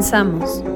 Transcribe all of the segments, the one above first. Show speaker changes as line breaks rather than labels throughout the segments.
Comenzamos.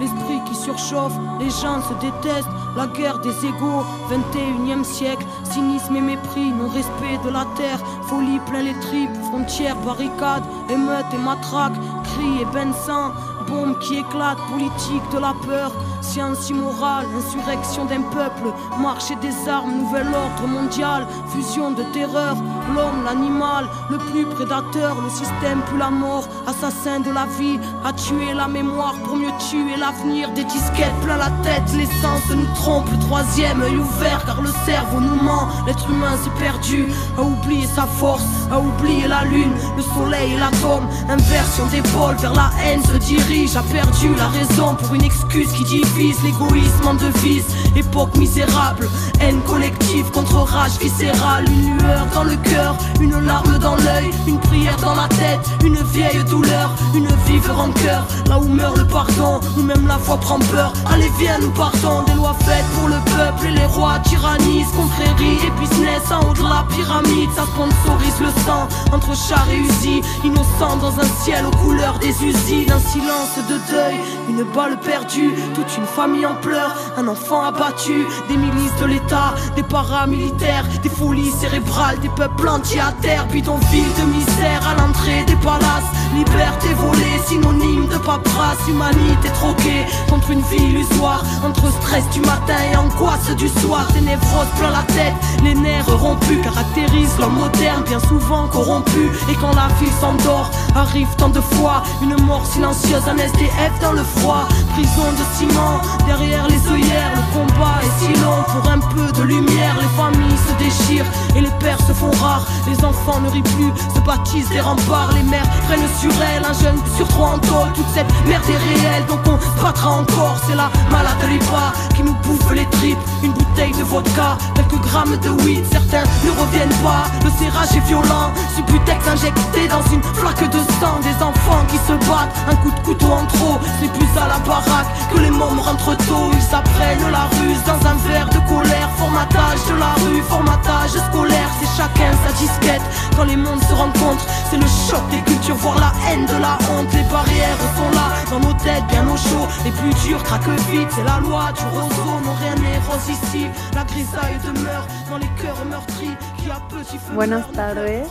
L'esprit qui surchauffe, les gens se détestent, la guerre des égaux, 21e siècle, cynisme et mépris, non-respect de la terre, folie plein les tripes, frontières, barricades, émeutes et matraques, cris et sang, bombes qui éclatent, politique de la peur, science immorale, insurrection d'un peuple, marché des armes, nouvel ordre mondial, fusion de terreur, l'homme, l'animal, le plus prédateur, le système plus la mort, assassin de la vie, a tué la mémoire pour mieux tuer l'avenir, des disquettes plein la tête, l'essence nous trompe, troisième œil ouvert car le cerveau nous ment, l'être humain s'est perdu, a oublié sa force, a oublié la lune, le soleil et l'atome, inversion des pôles vers la haine se dirige, a perdu la raison pour une excuse qui l'égoïsme en devise, époque misérable, haine collective contre rage viscérale, une lueur dans le cœur, une larme dans l'œil, une prière dans la tête, une vieille douleur, une vive rancœur, là où meurt le pardon, où même la foi prend peur, allez viens nous partons, des lois faites pour le peuple et les rois tyrannisent, confrérie et business en haut de la pyramide, ça sponsorise le sang entre char et usine, innocent dans un ciel aux couleurs des usines, un silence de deuil, une balle perdue, toute une famille en pleurs, un enfant abattu, des milices de l'État, des paramilitaires, des folies cérébrales, des peuples entiers à terre, bidonville de misère à l'entrée des palaces, liberté volée, synonyme de paperasse, humanité troquée contre une vie illusoire, entre stress du matin et angoisse du soir, des névroses plein la tête, les nerfs rompus caractérisent l'homme moderne, bien souvent corrompu, et quand la vie s'endort, arrive tant de fois une mort silencieuse, un SDF dans le froid, prison de ciment, derrière les œillères, le combat est si long. Pour un peu de lumière, les familles se déchirent et les pères se font rares, les enfants ne rient plus, se baptisent des remparts, les mères prennent sur elles un jeune sur trois en tôle, toute cette merde est réelle, donc on se battra encore, c'est la maladie pas qui nous bouffe les tripes, une bouteille de vodka, quelques grammes de weed, certains ne reviennent pas, le serrage est violent, subutex injecté dans une flaque de sang, des enfants qui se battent, un coup de couteau en trop, c'est plus à la baraque que les mômes rentrent tôt, ils apprennent la ruse dans un verre de colère, formatage de la rue, formatage scolaire, c'est chacun sa disquette, quand les mondes se rencontrent, c'est le choc des cultures, voir la haine de la honte, les barrières sont là, dans nos têtes, bien au chaud, les plus durs craquent vite, c'est la loi du roseau, non rien n'est rose ici, la grisaille demeure dans les cœurs meurtris, qui a petit feu.
Buenas tardes.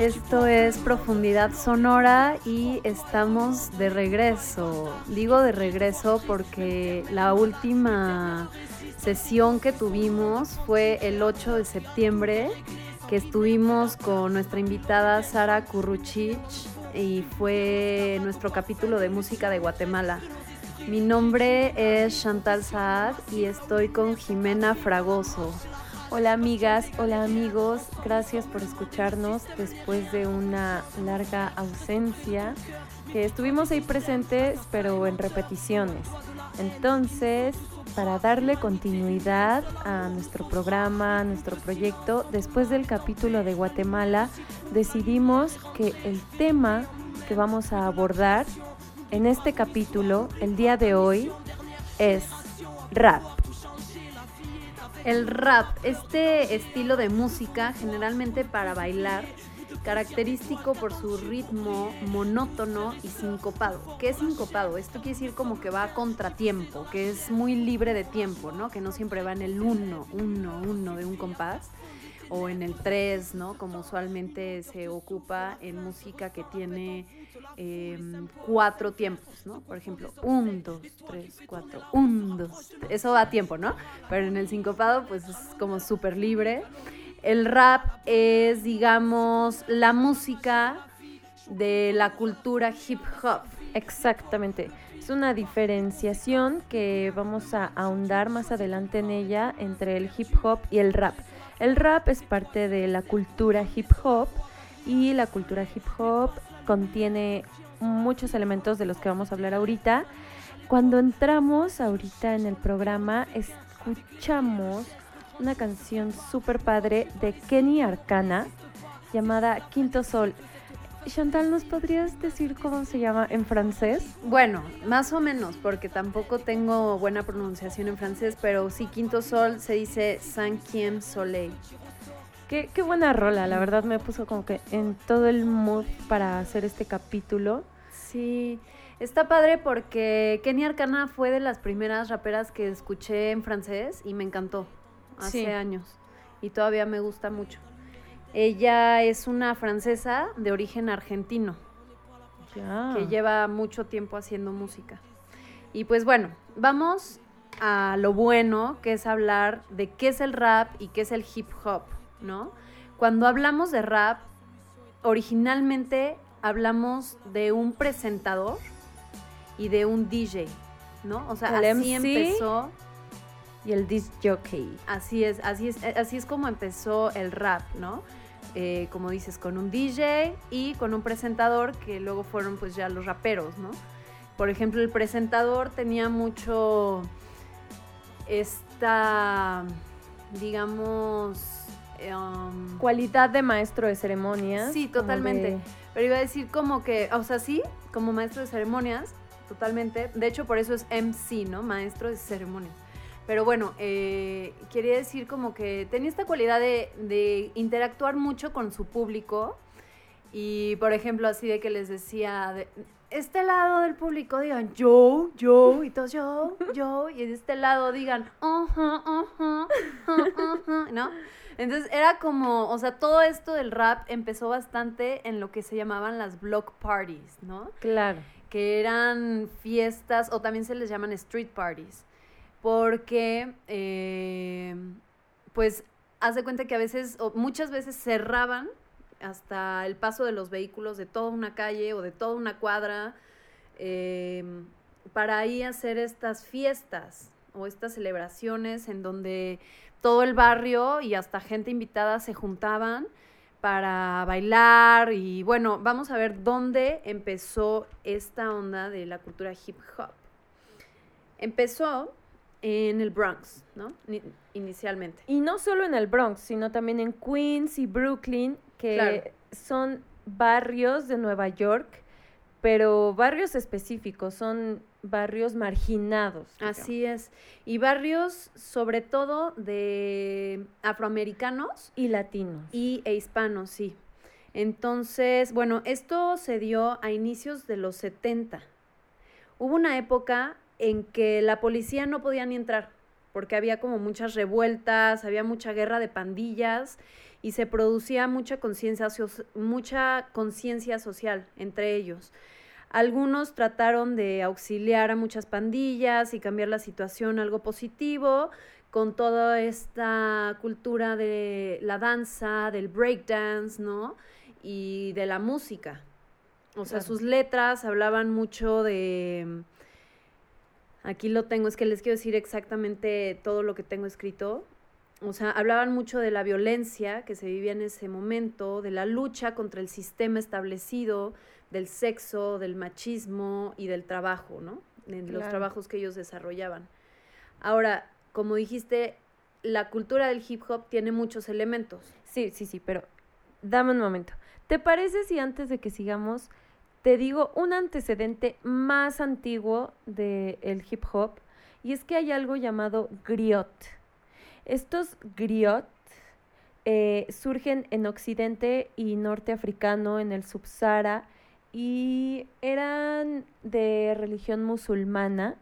Esto es Profundidad Sonora y estamos de regreso. Digo de regreso porque la última sesión que tuvimos fue el 8 de septiembre, que estuvimos con nuestra invitada Sara Kurruchich y fue nuestro capítulo de música de Guatemala. Mi nombre es Chantal Saad y estoy con Jimena Fragoso. Hola amigas, hola amigos, gracias por escucharnos después de una larga ausencia que estuvimos ahí presentes pero en repeticiones. Entonces, para darle continuidad a nuestro programa, a nuestro proyecto, después del capítulo de Guatemala, decidimos que el tema que vamos a abordar en este capítulo, el día de hoy, es rap. El rap, este estilo de música generalmente para bailar característico por su ritmo monótono y sincopado. ¿Qué es sincopado? Esto quiere decir como que va a contratiempo, que es muy libre de tiempo, ¿no? Que no siempre va en el uno, uno, uno de un compás o en el 3, ¿no? Como usualmente se ocupa en música que tiene em, cuatro tiempos, ¿no? Por ejemplo, 1, 2, 3, 4, 1, 2, eso va a tiempo, ¿no? Pero en el sincopado pues es como súper libre. El rap es, digamos, la música de la cultura hip hop.
Exactamente. Es una diferenciación que vamos a ahondar más adelante en ella entre el hip hop y el rap. El rap es parte de la cultura hip hop y la cultura hip hop contiene muchos elementos de los que vamos a hablar ahorita. Cuando entramos ahorita en el programa, escuchamos una canción súper padre de Kenny Arcana llamada Quinto Sol. Chantal, ¿nos podrías decir cómo se llama en francés?
Bueno, más o menos, porque tampoco tengo buena pronunciación en francés, pero sí, quinto sol se dice cinquième soleil.
Qué, qué buena rola, la verdad me puso como que en todo el mood para hacer este capítulo.
Sí, está padre porque Kenny Arcana fue de las primeras raperas que escuché en francés y me encantó hace años y todavía me gusta mucho. Ella es una francesa de origen argentino que lleva mucho tiempo haciendo música. Y pues bueno, vamos a lo bueno, que es hablar de qué es el rap y qué es el hip hop, ¿no? Cuando hablamos de rap, originalmente hablamos de un presentador y de un DJ, ¿no? O sea, así empezó
y el disc jockey.
Así es, así es, así es como empezó el rap, ¿no? Eh, como dices, con un DJ y con un presentador que luego fueron pues ya los raperos, ¿no? Por ejemplo, el presentador tenía mucho esta, digamos...
Um, Cualidad de maestro de ceremonias.
Sí, totalmente. Pero iba a decir como que, o sea, sí, como maestro de ceremonias, totalmente. De hecho, por eso es MC, ¿no? Maestro de ceremonias. Pero bueno, eh, quería decir como que tenía esta cualidad de, interactuar mucho con su público. Y por ejemplo, así de que les decía, de, este lado del público digan yo, yo, y todos yo, yo, y de este lado digan, uh ¿no? Entonces era como, o sea, todo esto del rap empezó bastante en lo que se llamaban las block parties, ¿no?
Claro.
Que eran fiestas, o también se les llaman street parties porque eh, pues hace cuenta que a veces, o muchas veces cerraban hasta el paso de los vehículos de toda una calle o de toda una cuadra eh, para ahí hacer estas fiestas o estas celebraciones en donde todo el barrio y hasta gente invitada se juntaban para bailar y bueno, vamos a ver dónde empezó esta onda de la cultura hip hop. Empezó en el Bronx, ¿no? inicialmente.
Y no solo en el Bronx, sino también en Queens y Brooklyn, que son barrios de Nueva York, pero barrios específicos, son barrios marginados.
Así es. Y barrios sobre todo de afroamericanos.
Y latinos.
Y e hispanos, sí. Entonces, bueno, esto se dio a inicios de los 70. Hubo una época en que la policía no podía ni entrar, porque había como muchas revueltas, había mucha guerra de pandillas y se producía mucha conciencia mucha conciencia social entre ellos. Algunos trataron de auxiliar a muchas pandillas y cambiar la situación a algo positivo con toda esta cultura de la danza, del breakdance, ¿no? Y de la música. O sea, sus letras hablaban mucho de Aquí lo tengo, es que les quiero decir exactamente todo lo que tengo escrito. O sea, hablaban mucho de la violencia que se vivía en ese momento, de la lucha contra el sistema establecido, del sexo, del machismo y del trabajo, ¿no? De los trabajos que ellos desarrollaban. Ahora, como dijiste, la cultura del hip hop tiene muchos elementos.
Sí, sí, sí, pero dame un momento. ¿Te parece si antes de que sigamos te digo un antecedente más antiguo del hip hop y es que hay algo llamado griot. Estos griot eh, surgen en Occidente y Norte africano, en el Subsahara, y eran de religión musulmana.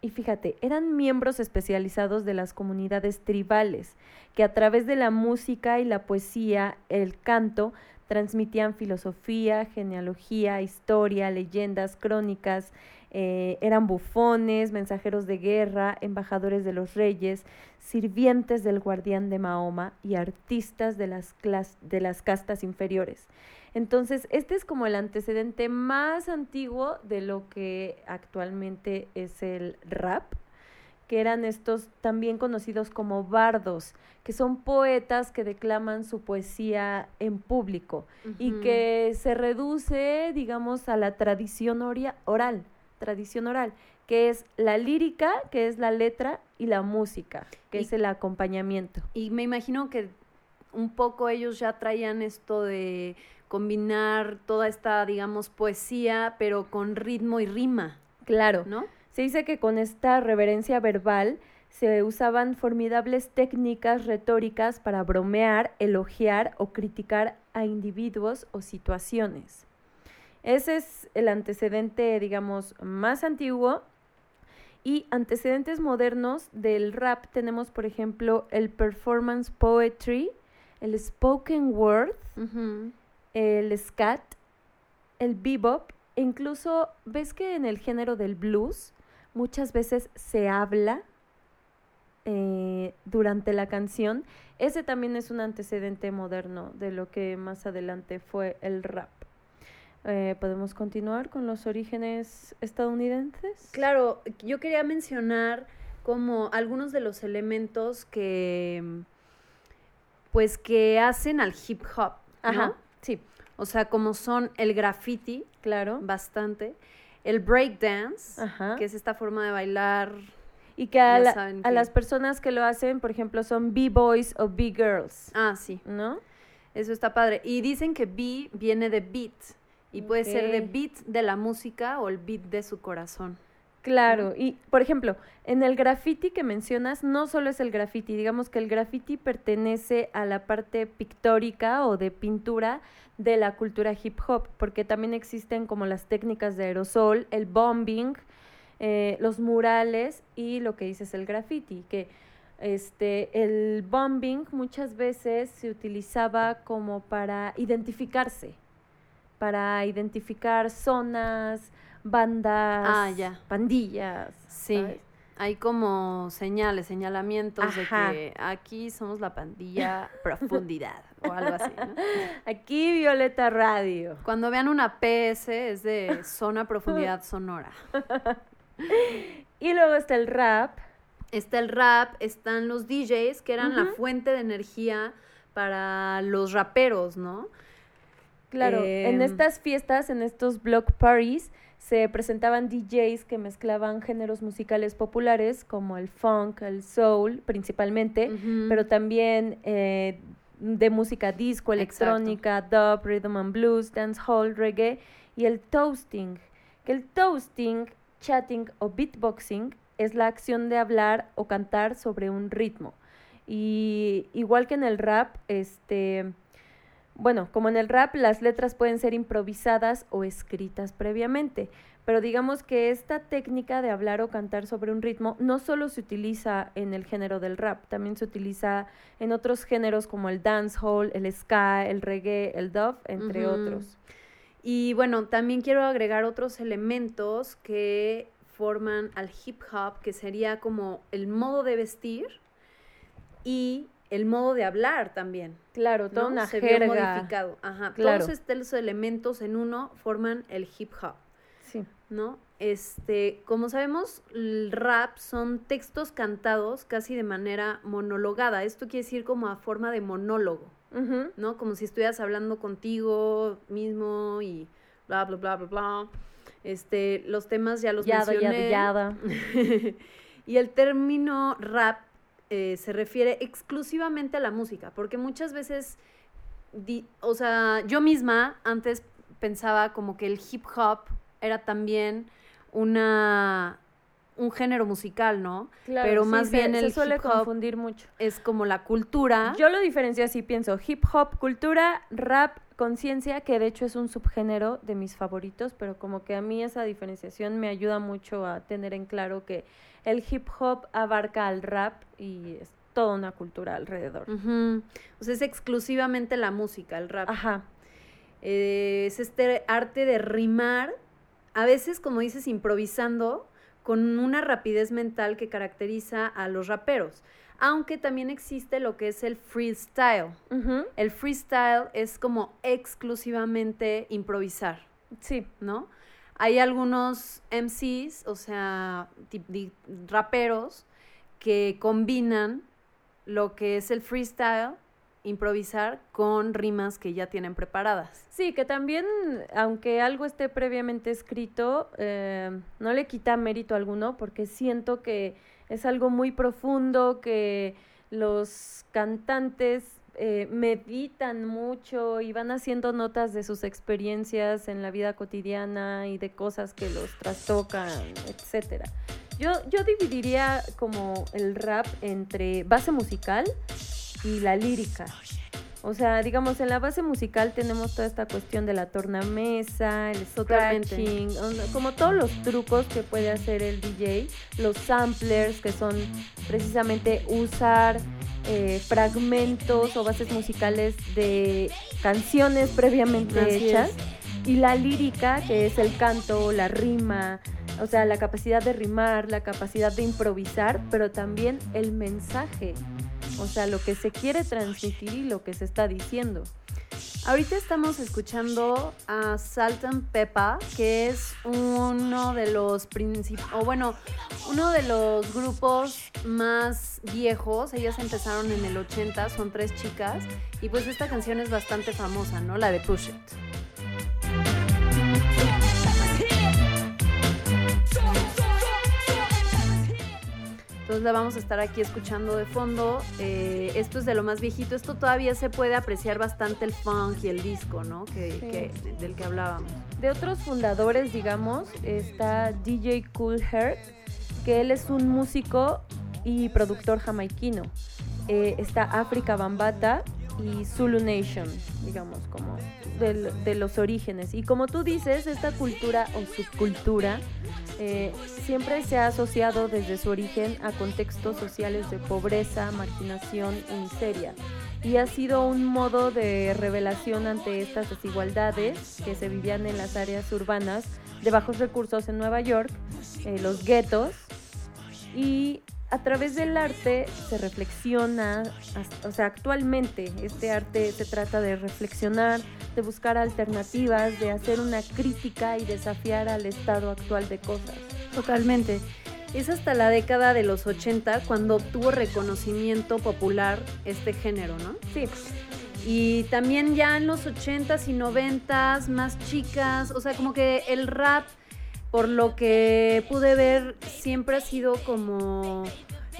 Y fíjate, eran miembros especializados de las comunidades tribales, que a través de la música y la poesía, el canto, transmitían filosofía, genealogía, historia, leyendas, crónicas, eh, eran bufones, mensajeros de guerra, embajadores de los reyes, sirvientes del guardián de Mahoma y artistas de las, de las castas inferiores. Entonces, este es como el antecedente más antiguo de lo que actualmente es el rap, que eran estos también conocidos como bardos, que son poetas que declaman su poesía en público y que se reduce, digamos, a la tradición oral tradición oral, que es la lírica, que es la letra, y la música, que es el acompañamiento.
Y me imagino que un poco ellos ya traían esto de combinar toda esta, digamos, poesía, pero con ritmo y rima.
Claro.
¿No?
Se dice que con esta reverencia verbal se usaban formidables técnicas retóricas para bromear, elogiar o criticar a individuos o situaciones. Ese es el antecedente, digamos, más antiguo. Y antecedentes modernos del rap tenemos, por ejemplo, el performance poetry, el spoken word, el scat, el bebop, e incluso ves que en el género del blues muchas veces se habla eh, durante la canción. Ese también es un antecedente moderno de lo que más adelante fue el rap. Eh, ¿Podemos continuar con los orígenes estadounidenses?
Claro, yo quería mencionar como algunos de los elementos que pues que hacen al hip hop, Ajá,
sí.
O sea, como son el graffiti,
claro,
bastante, el breakdance, que es esta forma de bailar
y que a, a las personas que lo hacen, por ejemplo, son B-boys o B-girls.
Ah, sí.
¿No?
Eso está padre. Y dicen que B viene de beat. Y puede ser de beat de la música o el beat de su corazón.
Claro, y por ejemplo, en el graffiti que mencionas, no solo es el graffiti, digamos que el graffiti pertenece a la parte pictórica o de pintura de la cultura hip hop, porque también existen como las técnicas de aerosol, el bombing, eh, los murales y lo que dices el graffiti, que este, el bombing muchas veces se utilizaba como para identificarse, para identificar zonas, bandas,
ah, ya.
pandillas.
Sí. Hay como señales, señalamientos de que aquí somos la pandilla profundidad o algo así.
Aquí Violeta Radio.
Cuando vean una PS es de zona profundidad sonora.
y luego está el rap.
Está el rap, están los DJs que eran la fuente de energía para los raperos, ¿no?
Claro, en em, estas fiestas, en estos block parties, se presentaban DJs que mezclaban géneros musicales populares como el funk, el soul principalmente, pero también eh, de música disco, electrónica, dub, rhythm and blues, dancehall, reggae y el toasting. Que el toasting, chatting o beatboxing es la acción de hablar o cantar sobre un ritmo. Y igual que en el rap, este bueno, como en el rap, las letras pueden ser improvisadas o escritas previamente, pero digamos que esta técnica de hablar o cantar sobre un ritmo no solo se utiliza en el género del rap, también se utiliza en otros géneros como el dancehall, el ska, el reggae, el dub, entre otros.
Y bueno, también quiero agregar otros elementos que forman al hip hop, que sería como el modo de vestir y el modo de hablar también.
Claro, toda una
Se jerga. modificado. Ajá. Todos estos elementos en uno forman el hip hop.
Sí.
¿No? Este, como sabemos, el rap son textos cantados casi de manera monologada. Esto quiere decir como a forma de monólogo, ¿no? Como si estuvieras hablando contigo mismo y bla, bla, bla, bla, bla. Este, los temas ya los yada, mencioné.
Yada,
y el término rap eh, se refiere exclusivamente a la música, porque muchas veces, o sea, yo misma antes pensaba como que el hip hop era también una un género musical, ¿no?
Claro,
Pero más bien
se
el
suele
hip hop
confundir mucho.
es como la cultura.
Yo lo diferencio así, pienso hip hop, cultura, rap, conciencia, que de hecho es un subgénero de mis favoritos, pero como que a mí esa diferenciación me ayuda mucho a tener en claro que el hip hop abarca al rap y es toda una cultura alrededor.
O sea, es exclusivamente la música, el rap.
Ajá,
Eh, es este arte de rimar, a veces, como dices, improvisando, con una rapidez mental que caracteriza a los raperos. Aunque también existe lo que es el freestyle. El freestyle es como exclusivamente improvisar,
sí,
¿no? Hay algunos MCs, o sea, raperos, que combinan lo que es el freestyle, improvisar, con rimas que ya tienen preparadas.
Sí, que también, aunque algo esté previamente escrito, eh, no le quita mérito alguno, porque siento que es algo muy profundo, que los cantantes eh, meditan mucho y van haciendo notas de sus experiencias en la vida cotidiana y de cosas que los trastocan, etcétera. Yo, yo dividiría como el rap entre base musical y la lírica. O sea, digamos, en la base musical tenemos toda esta cuestión de la tornamesa, el scratching, como todos los trucos que puede hacer el DJ, los samplers, que son precisamente usar eh, fragmentos o bases musicales de canciones previamente
Así
hechas,
es.
y la lírica, que es el canto, la rima, o sea, la capacidad de rimar, la capacidad de improvisar, pero también el mensaje. O sea, lo que se quiere transmitir y lo que se está diciendo.
Ahorita estamos escuchando a Salt and Peppa, que es uno de los o bueno, uno de los grupos más viejos. Ellas empezaron en el 80, son tres chicas, y pues esta canción es bastante famosa, ¿no? La de Push It. Entonces la vamos a estar aquí escuchando de fondo. Eh, esto es de lo más viejito. Esto todavía se puede apreciar bastante el funk y el disco, ¿no? Que,
Sí.
que- del que hablábamos.
De otros fundadores, digamos, está DJ Cool Herc, que él es un músico y productor jamaiquino. Eh, está África Bambata y Zulu Nation, digamos, como de los orígenes. Y como tú dices, esta cultura o subcultura eh, siempre se ha asociado desde su origen a contextos sociales de pobreza, marginación y miseria. Y ha sido un modo de revelación ante estas desigualdades que se vivían en las áreas urbanas de bajos recursos en Nueva York, eh, los guetos. Y a través del arte se reflexiona, o sea, actualmente este arte se trata de reflexionar, de buscar alternativas, de hacer una crítica y desafiar al estado actual de cosas.
Totalmente. Es hasta la década de los 80 cuando obtuvo reconocimiento popular este género, ¿no?
Sí,
Y también ya en los 80s y 90s, más chicas, o sea, como que el rap, por lo que pude ver, siempre ha sido como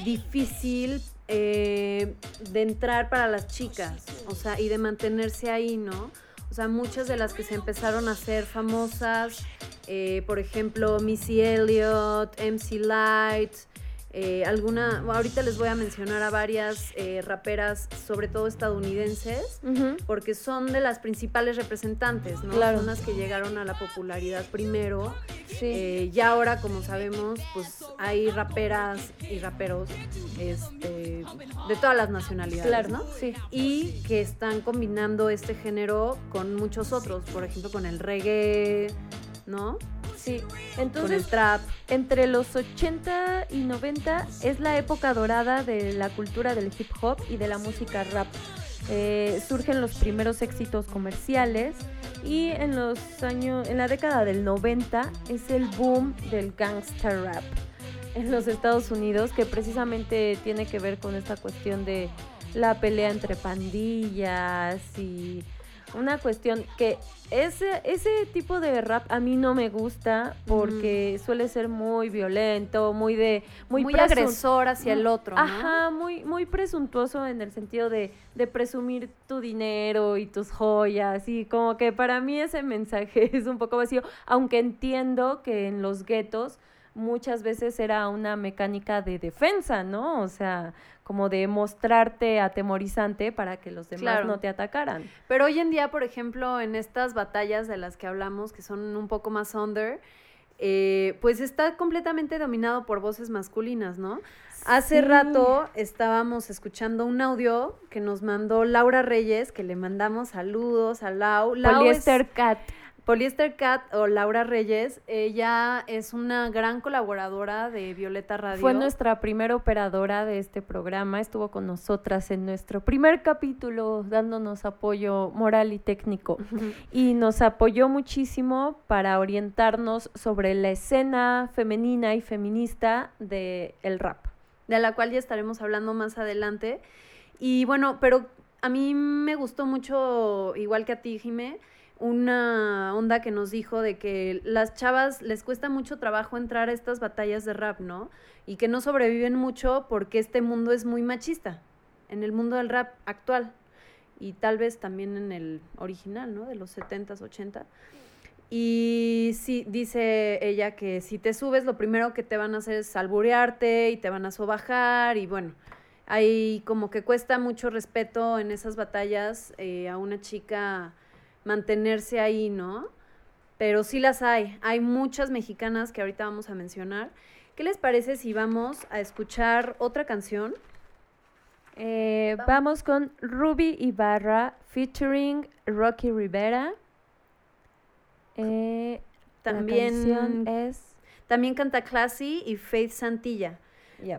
difícil eh, de entrar para las chicas, o sea, y de mantenerse ahí, ¿no? O sea, muchas de las que se empezaron a hacer famosas, eh, por ejemplo, Missy Elliott, MC Light, eh, alguna, ahorita les voy a mencionar a varias eh, raperas, sobre todo estadounidenses, porque son de las principales representantes, ¿no?
Claro.
Son las que llegaron a la popularidad primero.
sí.
Eh, ya ahora, como sabemos, pues hay raperas y raperos este, de todas las nacionalidades,
claro,
¿no?
Sí.
Y que están combinando este género con muchos otros, por ejemplo, con el reggae, ¿no?
Sí,
con el
entonces
trap.
entre los 80 y 90 es la época dorada de la cultura del hip hop y de la música rap. Eh, surgen los primeros éxitos comerciales y en los años, en la década del 90 es el boom del gangster rap en los Estados Unidos que precisamente tiene que ver con esta cuestión de la pelea entre pandillas y una cuestión que ese, ese tipo de rap a mí no me gusta porque suele ser muy violento, muy de muy,
Muy, agresor hacia el otro, ¿no?
Ajá, muy, muy presuntuoso en el sentido de, de presumir tu dinero y tus joyas. Y como que para mí ese mensaje es un poco vacío, aunque entiendo que en los guetos muchas veces era una mecánica de defensa, ¿no? O sea, como de mostrarte atemorizante para que los demás no te atacaran.
Pero hoy en día, por ejemplo, en estas batallas de las que hablamos, que son un poco más under, eh, pues está completamente dominado por voces masculinas, ¿no? Hace rato estábamos escuchando un audio que nos mandó Laura Reyes, que le mandamos saludos a Lau. Lau
Cat.
Polyester Cat o Laura Reyes, ella es una gran colaboradora de Violeta Radio.
Fue nuestra primera operadora de este programa, estuvo con nosotras en nuestro primer capítulo dándonos apoyo moral y técnico y nos apoyó muchísimo para orientarnos sobre la escena femenina y feminista del el rap.
De la cual ya estaremos hablando más adelante. Y bueno, pero a mí me gustó mucho, igual que a ti, Jimé, una onda que nos dijo de que las chavas les cuesta mucho trabajo entrar a estas batallas de rap, ¿no? Y que no sobreviven mucho porque este mundo es muy machista, en el mundo del rap actual y tal vez también en el original, ¿no? De los 70s, 80. Y sí, dice ella que si te subes, lo primero que te van a hacer es alburearte y te van a sobajar y bueno, hay como que cuesta mucho respeto en esas batallas eh, a una chica mantenerse ahí, ¿no? Pero sí las hay. Hay muchas mexicanas que ahorita vamos a mencionar. ¿Qué les parece si vamos a escuchar otra canción?
Eh, vamos con Ruby Ibarra featuring Rocky Rivera.
Eh, también es también canta Classy y Faith Santilla.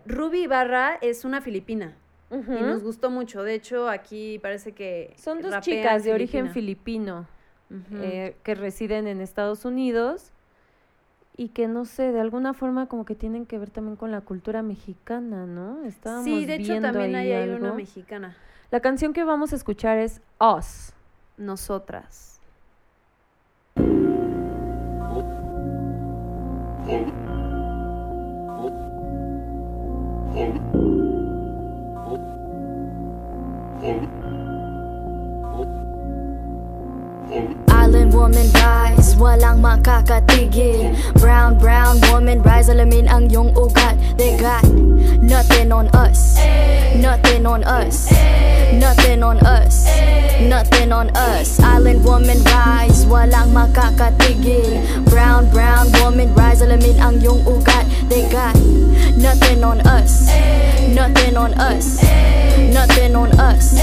Ruby Ibarra es una filipina. Y nos gustó mucho. De hecho, aquí parece que.
Son dos chicas de origen filipino eh, que residen en Estados Unidos y que no sé, de alguna forma como que tienen que ver también con la cultura mexicana, ¿no?
Estábamos sí, de hecho también hay, hay una mexicana.
La canción que vamos a escuchar es Us.
Nosotras. Island woman rise, walang makakatigil. Brown, brown woman rise, alamin ang iyong ugat. They got nothing on us. Nothing on us. Nothing on us. Nothing on us. Island woman rise, walang makakatigil. Brown, brown woman rise, alamin ang iyong ugat. They got nothing on us. Nothing on us Nothing on us.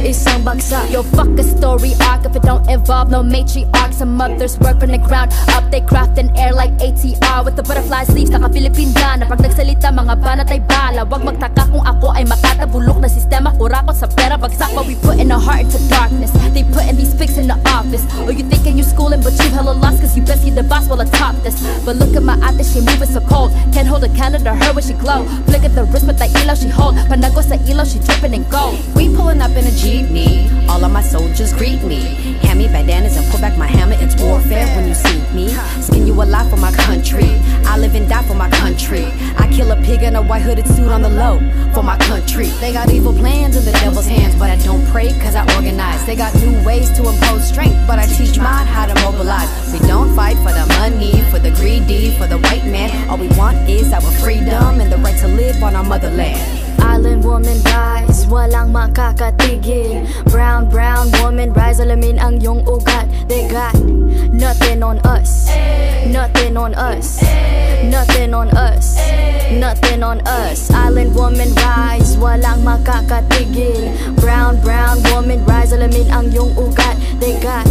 Isang bagsak Yo, fuck a story arc. If it don't involve no matriarch Some mothers work from the ground. Up They craft an air like ATR With the butterfly sleeves, naka-Philippine Na pag nagsalita, mga banat ay bala. Wag magtaka kung ako ay makatabulok na sistema Kurakot sa pera, bagsak But we put in a heart into darkness. They putting these pigs in the office. Or you thinking you schooling but you hella lost Cause you best see the boss while I top this. But look at my ate, she moving so cold. Can't hold a candle to her when she glow. Flick at the wrist with that elo she hold. Panago sa elo, she dripping in gold
We pulling up in a jeepney All of my soldiers greet me. Hand me bandanas and pull back my hammer. It's warfare when you see me. Skin you alive for my country. I live and die for my country. I kill a pig in a white hooded suit on the low For my country. They got evil plans in the devil's hands But I don't pray cause I organize. They got new ways to impose strength But I teach mine how to mobilize. We don't fight for the money For the greedy, for the white man. All we want is our freedom And the right to live on our motherland Island woman rise, walang makakatigil. Brown, brown woman rise, alamin ang iyong ugat. They got nothing on us. Nothing on us. Nothing on us. Nothing on us. Island woman rise, walang makakatigil. Brown, brown woman rise, alamin ang iyong ugat. They got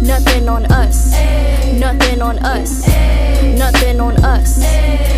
nothing on us. Nothing on us. Nothing on us.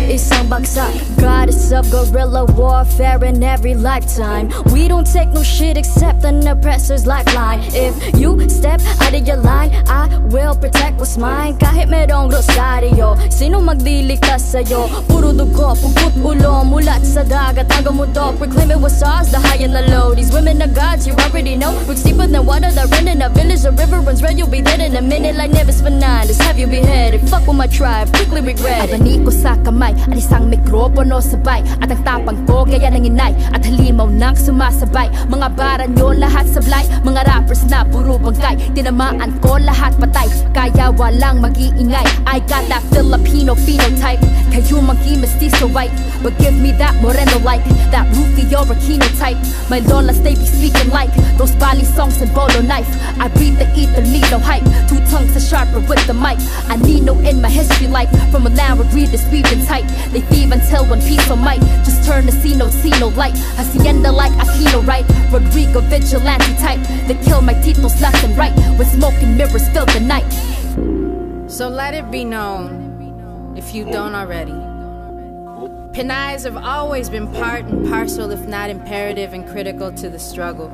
Isang bagsak. Goddess of guerrilla warfare in every lifetime. We don't take no shit except an oppressor's lifeline. If you step out of your line I will protect what's mine. Kahit merong rosaryo Sino magdiligtas sa'yo Puro dugo, pugput ulo Mulat sa dagat hanggang mundo it was ours, the high and the low. These women are gods, you already know. Roots deeper than water that run in a village A river runs red, you'll be dead in a minute Like Nevis Fernandez, have you beheaded? Fuck with my tribe, quickly regret it. Abani ko sa kamay, at isang mikropono sabay At ang tapang ko, gaya ng inay At halimaw nang sumasabay. Mga baran nyo lahat sablay. Mga rappers na puro bangkay. Tinamaan ko lahat patay. Kaya
walang mag-iingay. I got that Filipino phenotype. Kayo magi mestizo right But give me that moreno like That Rufio Aquino type My lolas they be speaking like Those Bali songs and bolo knife. I breathe the ether, need no hype. Two tongues are sharper with the mic. I need no in my history life. From a land where greed is weaving tight. They thieve until one piece of might. Just turn to see no, see no light Hacienda like Aquino right Rodrigo vigilante type They kill my left and right When smoking mirrors fill the night
So let it be known, if you don't already. Pinayas have always been part and parcel, if not imperative and critical to the struggle.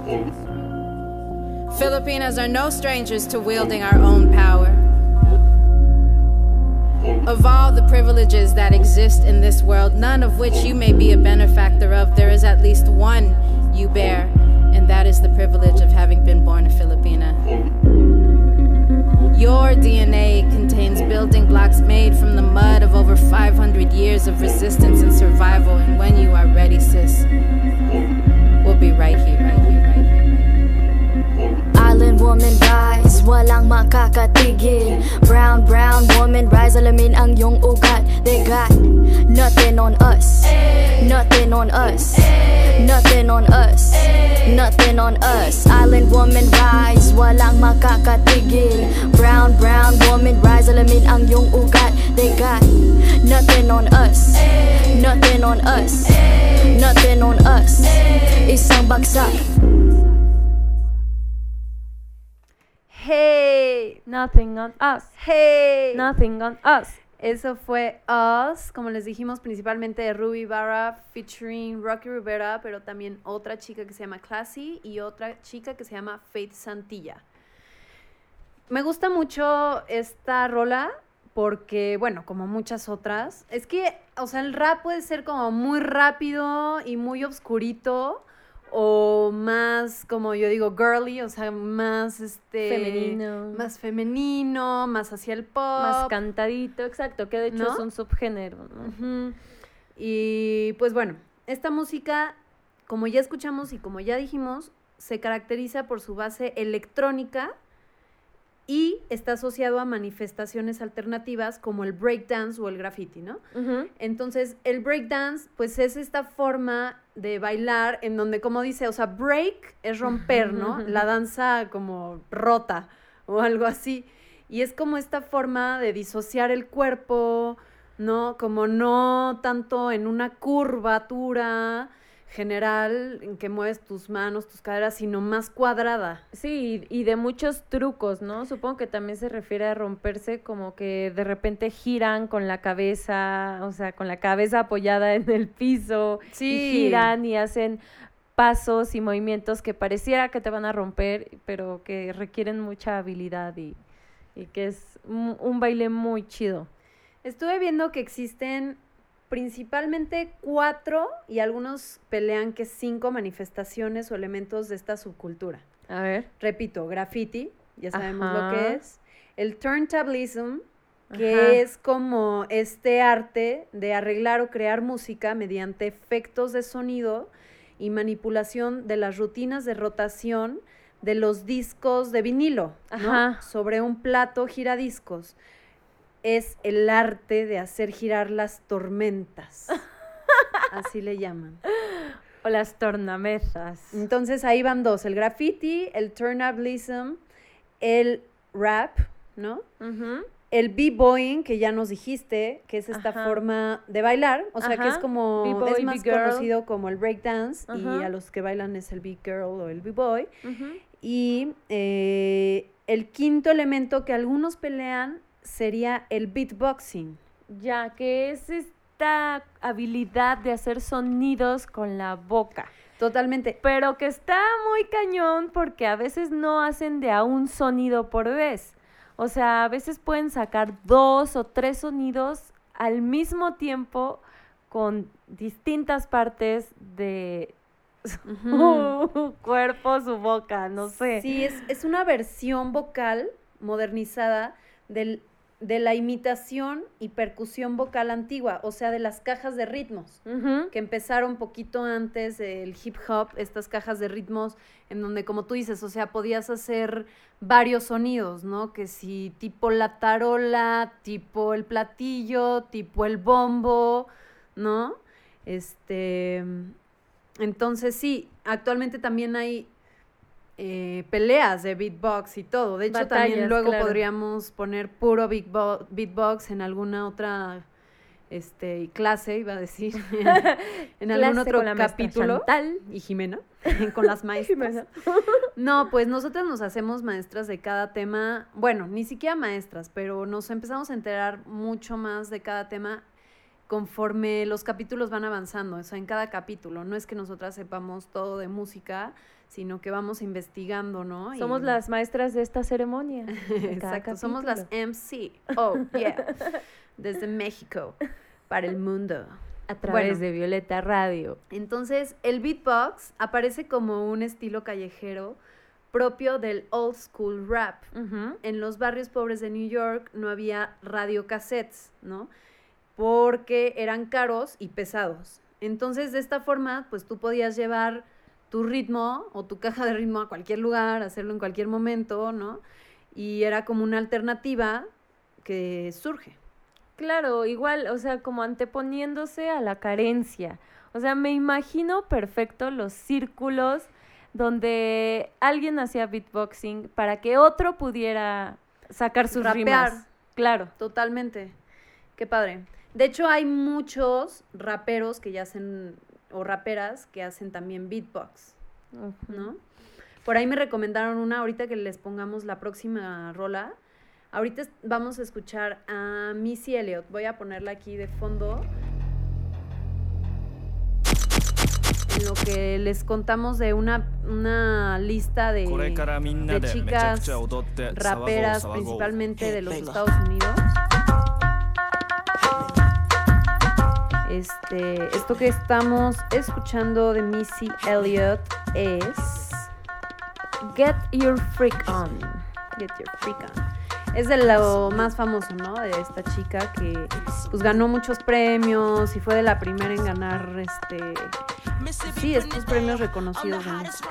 Filipinas are no strangers to wielding our own power. Of all the privileges that exist in this world, none of which you may be a benefactor of, there is at least one you bear, and that is the privilege of having been born a Filipina. Your DNA contains building blocks made from the mud of over 500 years of resistance and survival. And when you are ready, sis, we'll be right here, right
Island woman rise, walang makakatigil. Brown, brown woman rise, alamin ang iyong ugat. They got nothing on us. Nothing on us. Nothing on us. Nothing on us. Island woman rise, walang makakatigil. Brown, brown woman rise, alamin ang iyong ugat. They got nothing on us. Nothing on us. Nothing on us. Isang bagsak
Hey,
Nothing on us.
hey.
Nothing on us.
Eso fue Us, como les dijimos, principalmente de Ruby Barra featuring Rocky Rivera, pero también otra chica que se llama Classy y otra chica que se llama Faith Santilla. Me gusta mucho esta rola porque, bueno, como muchas otras, es que, o sea, el rap puede ser como muy rápido y muy obscurito o más, como yo digo, girly, o sea, más, este...
Femenino.
Más femenino, más hacia el pop.
Más cantadito, exacto, que de hecho
¿No?
es un subgénero.
Y pues bueno, esta música, como ya escuchamos y como ya dijimos, se caracteriza por su base electrónica y está asociado a manifestaciones alternativas como el breakdance o el graffiti, ¿no? Entonces, el breakdance, pues es esta forma de bailar en donde, como dice, o sea, break es romper, ¿no? La danza como rota o algo así. Y es como esta forma de disociar el cuerpo, ¿no? Como no tanto en una curvatura general en que mueves tus manos, tus caderas, sino más cuadrada.
Sí, y de muchos trucos, ¿no? Supongo que también se refiere a romperse como que de repente giran con la cabeza, o sea, con la cabeza apoyada en el piso,
Sí.
y giran y hacen pasos y movimientos que pareciera que te van a romper, pero que requieren mucha habilidad y, y que es un, un baile muy chido.
Estuve viendo que existen principalmente cuatro y algunos pelean que cinco manifestaciones o elementos de esta subcultura.
A ver.
Repito, graffiti, ya sabemos lo que es. El turntablism, que
Ajá.
es como este arte de arreglar o crear música mediante efectos de sonido y manipulación de las rutinas de rotación de los discos de vinilo, ¿no? Sobre un plato giradiscos. Es el arte de hacer girar las tormentas. Así le llaman.
O las tornamesas.
Entonces ahí van dos, el graffiti, el turntablism, el rap, ¿no? El b-boying, que ya nos dijiste, que es esta
Ajá.
forma de bailar, o sea que es como, es más conocido como el breakdance, y a los que bailan es el b-girl o el b-boy. Y eh, el quinto elemento que algunos pelean sería el beatboxing.
Ya, que es esta habilidad de hacer sonidos con la boca.
Totalmente.
Pero que está muy cañón porque a veces no hacen de a un sonido por vez. O sea, a veces pueden sacar dos o tres sonidos al mismo tiempo con distintas partes de su cuerpo, su boca, no sé.
Sí, es, es una versión vocal modernizada del de la imitación y percusión vocal antigua, o sea, de las cajas de ritmos, que empezaron poquito antes del hip hop, estas cajas de ritmos en donde, como tú dices, o sea, podías hacer varios sonidos, ¿no? Que si tipo la tarola, tipo el platillo, tipo el bombo, ¿no? Este, entonces sí, actualmente también hay eh, peleas de beatbox y todo. De hecho, también luego
claro.
podríamos poner puro beatbo- beatbox en alguna otra este, clase, iba a decir, en algún otro capítulo. Y Jimena, con las maestras. No, pues nosotras nos hacemos maestras de cada tema. Bueno, ni siquiera maestras, pero nos empezamos a enterar mucho más de cada tema conforme los capítulos van avanzando, o sea, en cada capítulo. No es que nosotras sepamos todo de música, sino que vamos investigando, ¿no? Y-
Somos las maestras de esta ceremonia. de
Exacto, somos las. MC. Oh, yeah. Desde México para el mundo.
A través
Bueno.
de Violeta Radio.
Entonces, el beatbox aparece como un estilo callejero propio del old school rap. En los barrios pobres de New York no había radiocassettes, ¿no? Porque eran caros y pesados. Entonces, de esta forma, pues tú podías llevar tu ritmo o tu caja de ritmo a cualquier lugar, hacerlo en cualquier momento, ¿no? Y era como una alternativa que surge.
Claro, igual, o sea, como anteponiéndose a la carencia. O sea, me imagino perfecto los círculos donde alguien hacía beatboxing para que otro pudiera sacar sus
Rapear.
rimas. Claro.
Totalmente. Qué padre. De hecho, hay muchos raperos que ya hacen, o raperas que hacen también beatbox, ¿no? Por ahí me recomendaron una, ahorita que les pongamos la próxima rola. Ahorita vamos a escuchar a Missy Elliott. Voy a ponerla aquí de fondo. En lo que les contamos de una, una lista de, de chicas raperas, principalmente eh, de los Estados Unidos. Este, esto que estamos escuchando de Missy Elliott es Get Your Freak On. Get Your Freak On. Es de lo más famoso, ¿no? De esta chica que pues ganó muchos premios y fue de la primera en ganar este sí, estos premios reconocidos de música.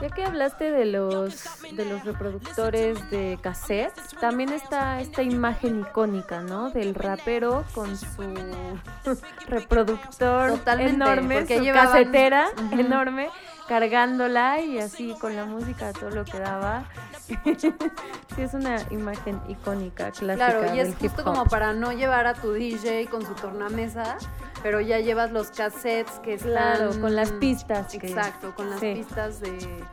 Ya que hablaste de los de los reproductores de cassette, también está esta imagen icónica, ¿no? Del rapero con su reproductor
Totalmente,
enorme, su
llevaban-
casetera enorme, cargándola y así con la música todo lo que daba. sí, es una imagen icónica, clásica
Claro, y es
del
justo como para no llevar a tu DJ con su tornamesa, pero ya llevas los cassettes que están...
Claro, con las pistas que-
Exacto, con las
sí.
pistas de...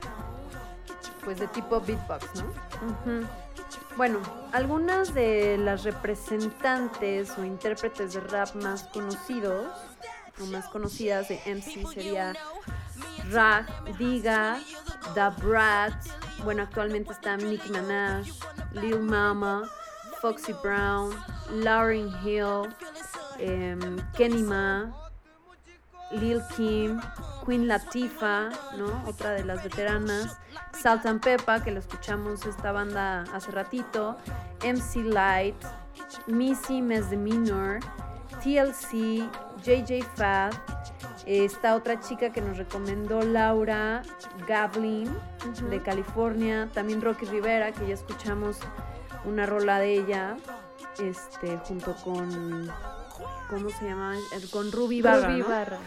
Pues de tipo beatbox, ¿no? Bueno, algunas de las representantes o intérpretes de rap más conocidos o más conocidas de MC sería Rag, Diga, Da Brat, bueno, actualmente está Nicki Minaj, Lil Mama, Foxy Brown, Lauryn Hill, em, Kenny Ma, Lil Kim, Queen Latifah, ¿no? Otra de las veteranas, Salt and Peppa, que lo escuchamos esta banda hace ratito, MC Light, Missy Misdemeanor, TLC, JJ Fad, esta otra chica que nos recomendó Laura Gavlin de California, también Rocky Rivera, que ya escuchamos una rola de ella, este, junto con, ¿cómo se llama? Con Ruby Barra,
Ruby
¿no?
Barra.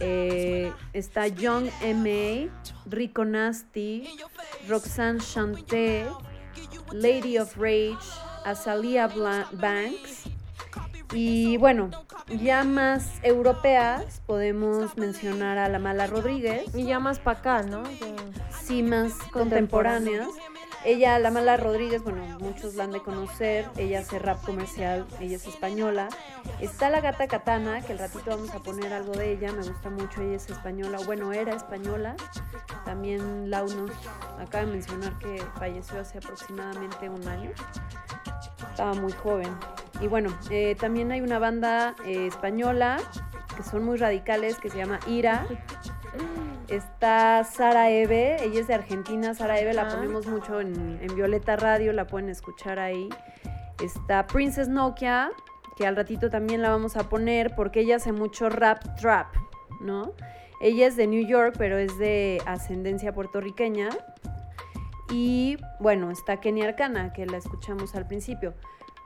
Eh, está Young M.A., Rico Nasty, Roxanne Chanté, Lady of Rage, Azalia Bla- Banks. Y bueno, ya más europeas podemos mencionar a La Mala Rodríguez,
Y ya más para acá, ¿no?
Sí más
Contemporánea.
contemporáneas. Ella, La Mala Rodríguez, bueno, muchos la han de conocer. Ella hace rap comercial, ella es española. Está la gata Katana, que el ratito vamos a poner algo de ella, me gusta mucho, ella es española, bueno, era española. También Lau nos acaba de mencionar que falleció hace aproximadamente un año. Estaba muy joven. Y bueno, eh, también hay una banda eh, española que son muy radicales, que se llama Ira. Está Sara Eve, ella es de Argentina, Sara Eve la
Ajá.
ponemos mucho en, en Violeta Radio, la pueden escuchar ahí. Está Princess Nokia, que al ratito también la vamos a poner porque ella hace mucho rap trap, ¿no? Ella es de New York, pero es de ascendencia puertorriqueña. Y bueno, está Kenny Arcana, que la escuchamos al principio.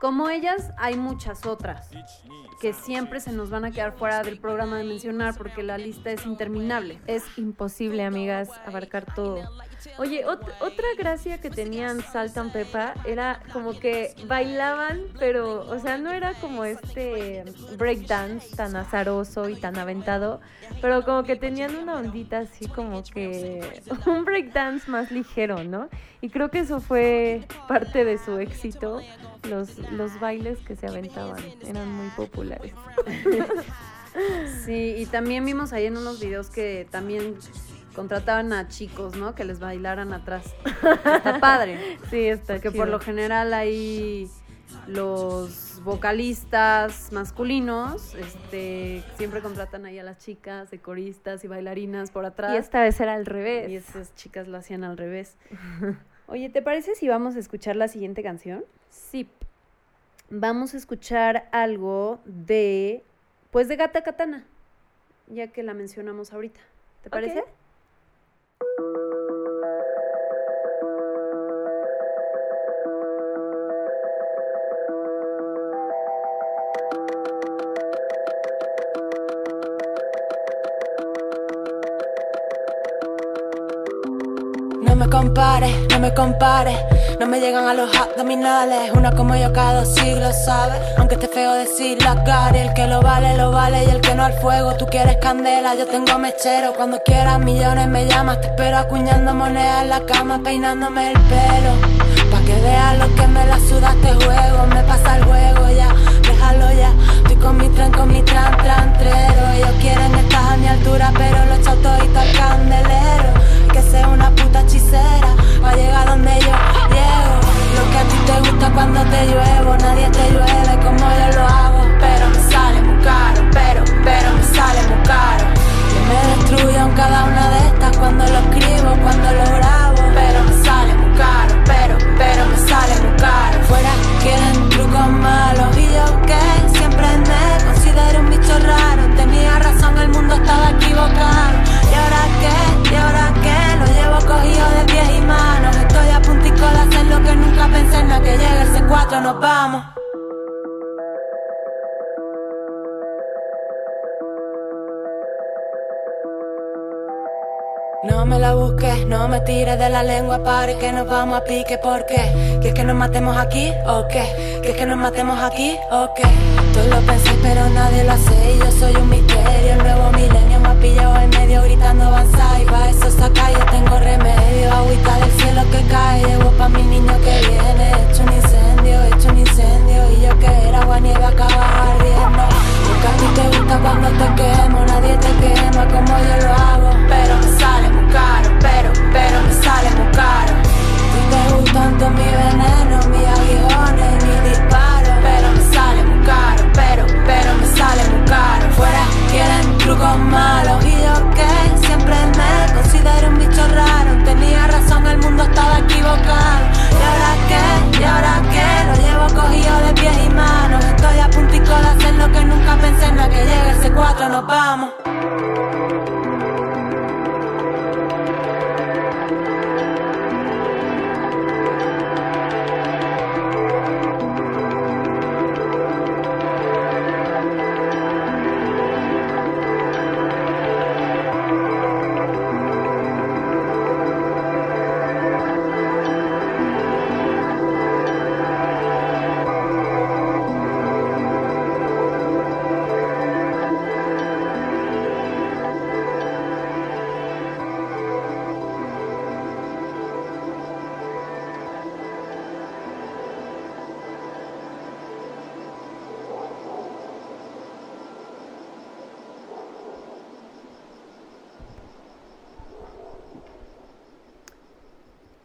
Como ellas, hay muchas otras que siempre se nos van a quedar fuera del programa de mencionar porque la lista es interminable.
Es imposible, amigas, abarcar todo. Oye, otra gracia que tenían Saltan Pepa era como que bailaban, pero, o sea, no era como este breakdance tan azaroso y tan aventado, pero como que tenían una ondita así como que un breakdance más ligero, ¿no? Y creo que eso fue parte de su éxito, los, los bailes que se aventaban, eran muy populares.
Sí, y también vimos ahí en unos videos que también contrataban a chicos, ¿no? Que les bailaran atrás. Está padre.
Sí, está
Que por lo general hay los vocalistas masculinos, este, siempre contratan ahí a las chicas de coristas y bailarinas por atrás.
Y esta vez era al revés.
Y esas chicas lo hacían al revés. Oye, ¿te parece si vamos a escuchar la siguiente canción?
Sí.
Vamos a escuchar algo de, pues de Gata Katana, ya que la mencionamos ahorita. ¿Te parece?
No me compares, no me compares, no me llegan a los abdominales. Una como yo cada dos siglos, ¿sabes? Aunque esté feo decir la cara, el que lo vale, lo vale y el que no al fuego. Tú quieres candela, yo tengo mechero. Cuando quieras millones me llamas, te espero acuñando monedas en la cama, peinándome el pelo. Pa' que veas lo que me la sudaste juego, me pasa el juego ya, déjalo ya. Estoy con mi tren, con mi tran, trantrero. Ellos quieren estar a mi altura, pero lo echo todito al candelero que sea una puta hechicera. Pa' llegar donde yo llego. Lo que a ti te gusta cuando te lluevo. Nadie te llueve como yo lo hago. Pero me sale muy caro, pero, pero me sale muy caro. Yo me destruyo en cada una de estas Cuando lo escribo, cuando lo grabo. Pero me sale muy caro, pero, pero me sale muy caro. Fuera quieren trucos C4 nos vamos No me la busques, no me tires de la lengua, pare que nos vamos a pique, ¿por qué? ¿Quieres que nos matemos aquí o qué? ¿Quieres que nos matemos aquí o qué? Tú lo pensé pero nadie lo hace y yo soy un misterio, el nuevo milenio me ha pillado en medio gritando avanza y va eso saca yo tengo remedio, agüita del cielo que cae, llevo pa' mi niño que viene, hecho un incendio, hecho un incendio y yo que era agua nieve acaba ardiendo. Porque a ti te gusta cuando te quemo, nadie te quema como yo lo hago, pero me sale muy caro, pero, pero me sale muy caro. Y te gustan todos mis venenos, mis aguijones, mis disparos, pero me sale muy caro, pero, pero me sale muy caro. Fuera quieren trucos malos y yo que considero un bicho raro. Tenía razón, el mundo estaba equivocado. ¿Y ahora qué? ¿Y ahora qué? Lo llevo cogido de pies y manos. Estoy a puntico de hacer lo que nunca pensé en la que llegue ese 4 nos vamos.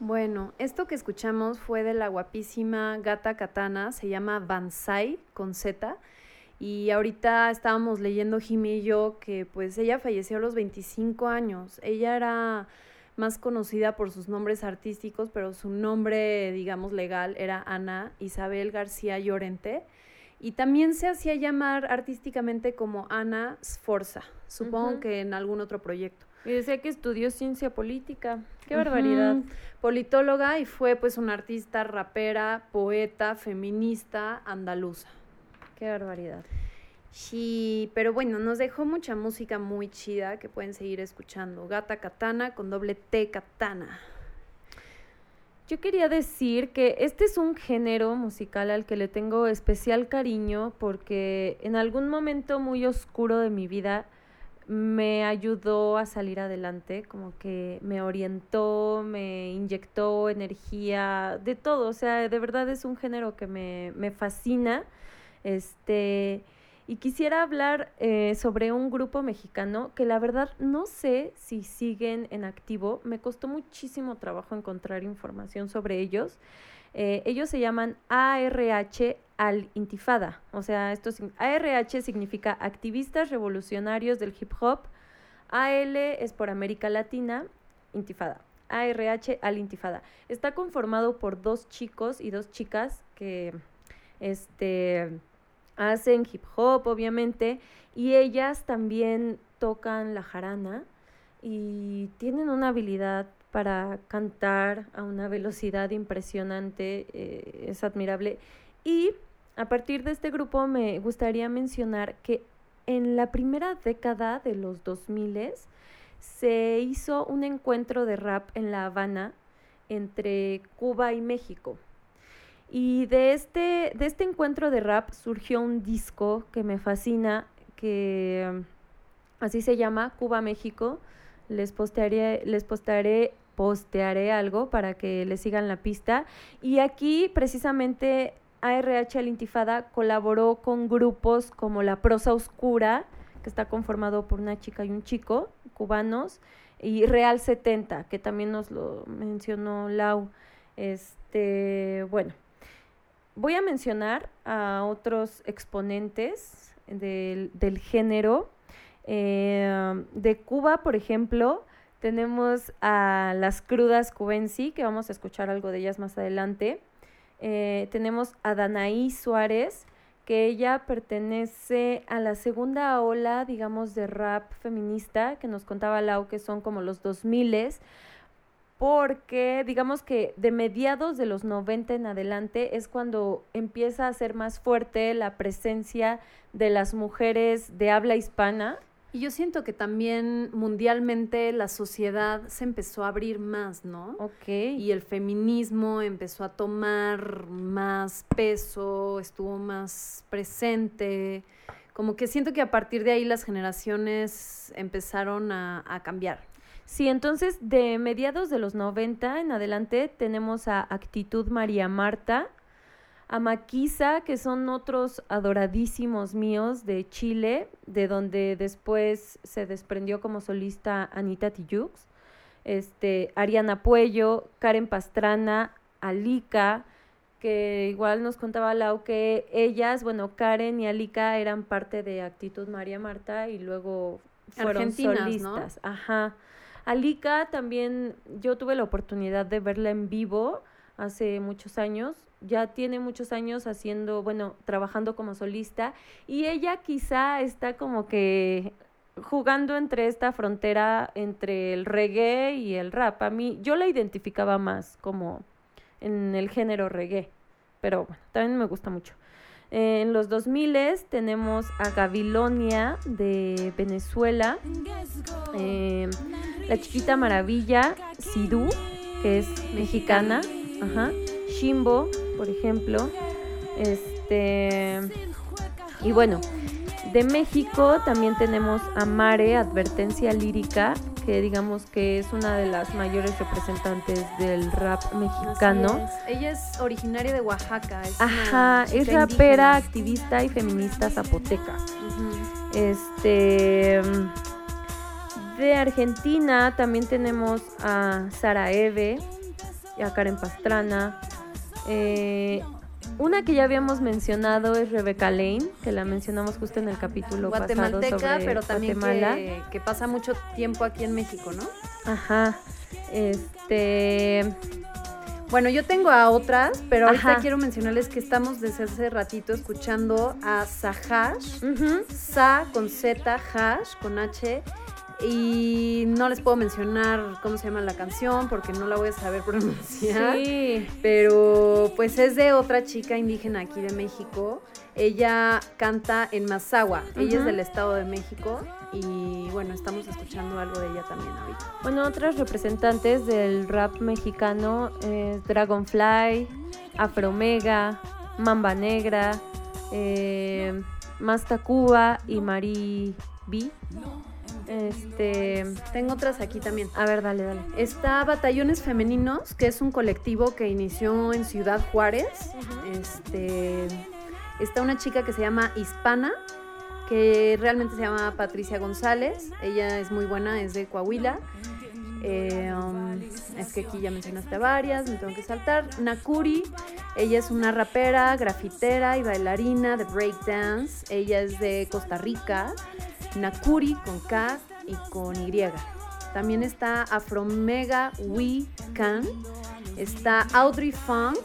Bueno, esto que escuchamos fue de la guapísima Gata Katana, se llama Bansai con Z. Y ahorita estábamos leyendo Jimmy y yo que pues ella falleció a los 25 años. Ella era más conocida por sus nombres artísticos, pero su nombre, digamos, legal era Ana Isabel García Llorente. Y también se hacía llamar artísticamente como Ana Sforza, supongo que en algún otro proyecto.
Y decía que estudió ciencia política. Qué barbaridad.
Politóloga y fue pues una artista, rapera, poeta, feminista, andaluza.
Qué barbaridad.
Sí, pero bueno, nos dejó mucha música muy chida que pueden seguir escuchando. Gata Katana con doble T Katana.
Yo quería decir que este es un género musical al que le tengo especial cariño porque en algún momento muy oscuro de mi vida me ayudó a salir adelante, como que me orientó, me inyectó energía, de todo, o sea, de verdad es un género que me, me fascina. Este, y quisiera hablar eh, sobre un grupo mexicano que la verdad no sé si siguen en activo. Me costó muchísimo trabajo encontrar información sobre ellos. Eh, ellos se llaman ARH al Intifada. O sea, esto ARH significa Activistas Revolucionarios del Hip Hop. AL es por América Latina, Intifada. ARH al Intifada. Está conformado por dos chicos y dos chicas que este hacen hip hop, obviamente, y ellas también tocan la jarana y tienen una habilidad para cantar a una velocidad impresionante, eh, es admirable. Y a partir de este grupo me gustaría mencionar que en la primera década de los 2000 se hizo un encuentro de rap en La Habana entre Cuba y México. Y de este, de este encuentro de rap surgió un disco que me fascina, que um, así se llama, Cuba México. Les postearé, les postearé, postearé algo para que le sigan la pista. Y aquí precisamente ARH Al Intifada colaboró con grupos como La Prosa Oscura, que está conformado por una chica y un chico, cubanos, y Real 70, que también nos lo mencionó Lau. Este, bueno, voy a mencionar a otros exponentes del, del género. Eh, de Cuba, por ejemplo, tenemos a las crudas cubensi, que vamos a escuchar algo de ellas más adelante. Eh, tenemos a Danaí Suárez, que ella pertenece a la segunda ola, digamos, de rap feminista, que nos contaba Lau, que son como los 2000 porque digamos que de mediados de los 90 en adelante es cuando empieza a ser más fuerte la presencia de las mujeres de habla hispana.
Y yo siento que también mundialmente la sociedad se empezó a abrir más, ¿no?
Ok.
Y el feminismo empezó a tomar más peso, estuvo más presente. Como que siento que a partir de ahí las generaciones empezaron a, a cambiar.
Sí, entonces de mediados de los 90 en adelante tenemos a Actitud María Marta, a Maquisa, que son otros adoradísimos míos de Chile, de donde después se desprendió como solista Anita Tijoux, este, Ariana Puello, Karen Pastrana, Alika, que igual nos contaba Lau que ellas, bueno, Karen y Alika eran parte de Actitud María Marta y luego fueron
Argentinas, ¿no?
solistas. Ajá. Alika también, yo tuve la oportunidad de verla en vivo hace muchos años, ya tiene muchos años haciendo, bueno, trabajando como solista y ella quizá está como que jugando entre esta frontera entre el reggae y el rap. A mí, yo la identificaba más como en el género reggae, pero bueno, también me gusta mucho. En los 2000 tenemos a Gabilonia de Venezuela, eh, la chiquita maravilla, Sidú, que es mexicana, ajá, Shimbo, por ejemplo, este, y bueno, de México también tenemos a Mare, Advertencia Lírica, que digamos que es una de las mayores representantes del rap mexicano.
Es. Ella es originaria de Oaxaca. Es
Ajá, es rapera,
indígena.
activista y feminista zapoteca. Este. De Argentina también tenemos a Sara Eve a Karen Pastrana. Eh, una que ya habíamos mencionado es Rebecca Lane, que la mencionamos justo en el capítulo pasado sobre
pero también
Guatemala.
que, que pasa mucho tiempo aquí en México, ¿no?
Ajá. Este.
Bueno, yo tengo a otras, pero ahorita
Ajá.
quiero mencionarles que estamos desde hace ratito escuchando a Sahash,
ujú,
Sa con Z, Hash con H. Y no les puedo mencionar cómo se llama la canción porque no la voy a saber pronunciar.
Sí.
Pero pues es de otra chica indígena aquí de México. Ella canta en Mazagua. Ella es del Estado de México. Y bueno, estamos escuchando algo de ella también ahorita.
Bueno, otras representantes del rap mexicano es Dragonfly, Afromega, Mamba Negra, eh, Masta Cuba y Mari B. Este,
Tengo otras aquí también.
a ver, dale, dale.
Está Batallones Femeninos, que es un colectivo que inició en Ciudad Juárez. Este, está una chica que se llama Hispana, que realmente se llama Patricia González. Ella es muy buena, es de Coahuila. Eh, um, es que aquí ya mencionaste a varias, me tengo que saltar. Nakuri, ella es una rapera, grafitera y bailarina de breakdance. Ella es de Costa Rica. Nakuri con K y con Y. También está Afromega We Can. Está Audrey Funk,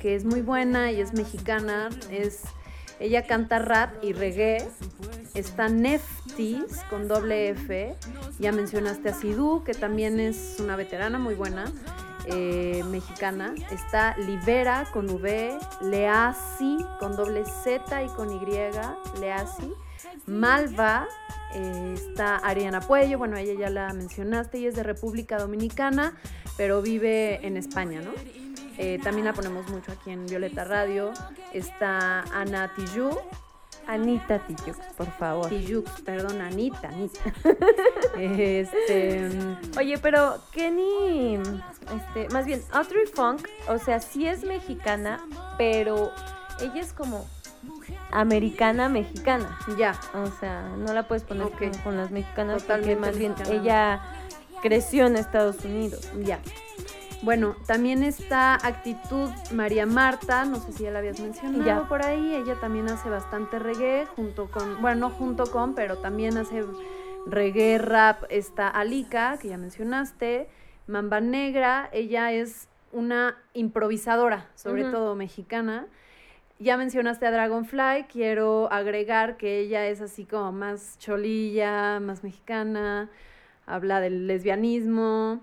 que es muy buena y es mexicana. Es, ella canta rap y reggae. Está Neftis con doble F. Ya mencionaste a Sidú, que también es una veterana muy buena. eh, mexicana. Está Libera con V. Leasi con doble Z y con Y. Leasi. Malva. eh, está Ariana Puello, bueno, ella ya la mencionaste, ella es de República Dominicana, pero vive en España, ¿no? Eh, también la ponemos mucho aquí en Violeta Radio. Está Ana Tijoux,
Anita Tijoux, por favor.
Tijoux, perdón, Anita, Anita. este,
Oye, pero Kenny, este, más bien, Audrey Funk, o sea, sí es mexicana, pero ella es como americana mexicana.
ya,
O sea, no la puedes poner con las mexicanas
Totalmente
porque más bien
mexicana.
ella creció en Estados Unidos.
ya. Bueno, también está Actitud María Marta, no sé si ya la habías mencionado
Ya.
por ahí, ella también hace bastante reggae junto con, bueno, no junto con, pero también hace reggae rap, está Alika, que ya mencionaste, Mamba Negra, ella es una improvisadora, sobre todo mexicana. Ya mencionaste a Dragonfly, quiero agregar que ella es así como más cholilla, más mexicana, habla del lesbianismo,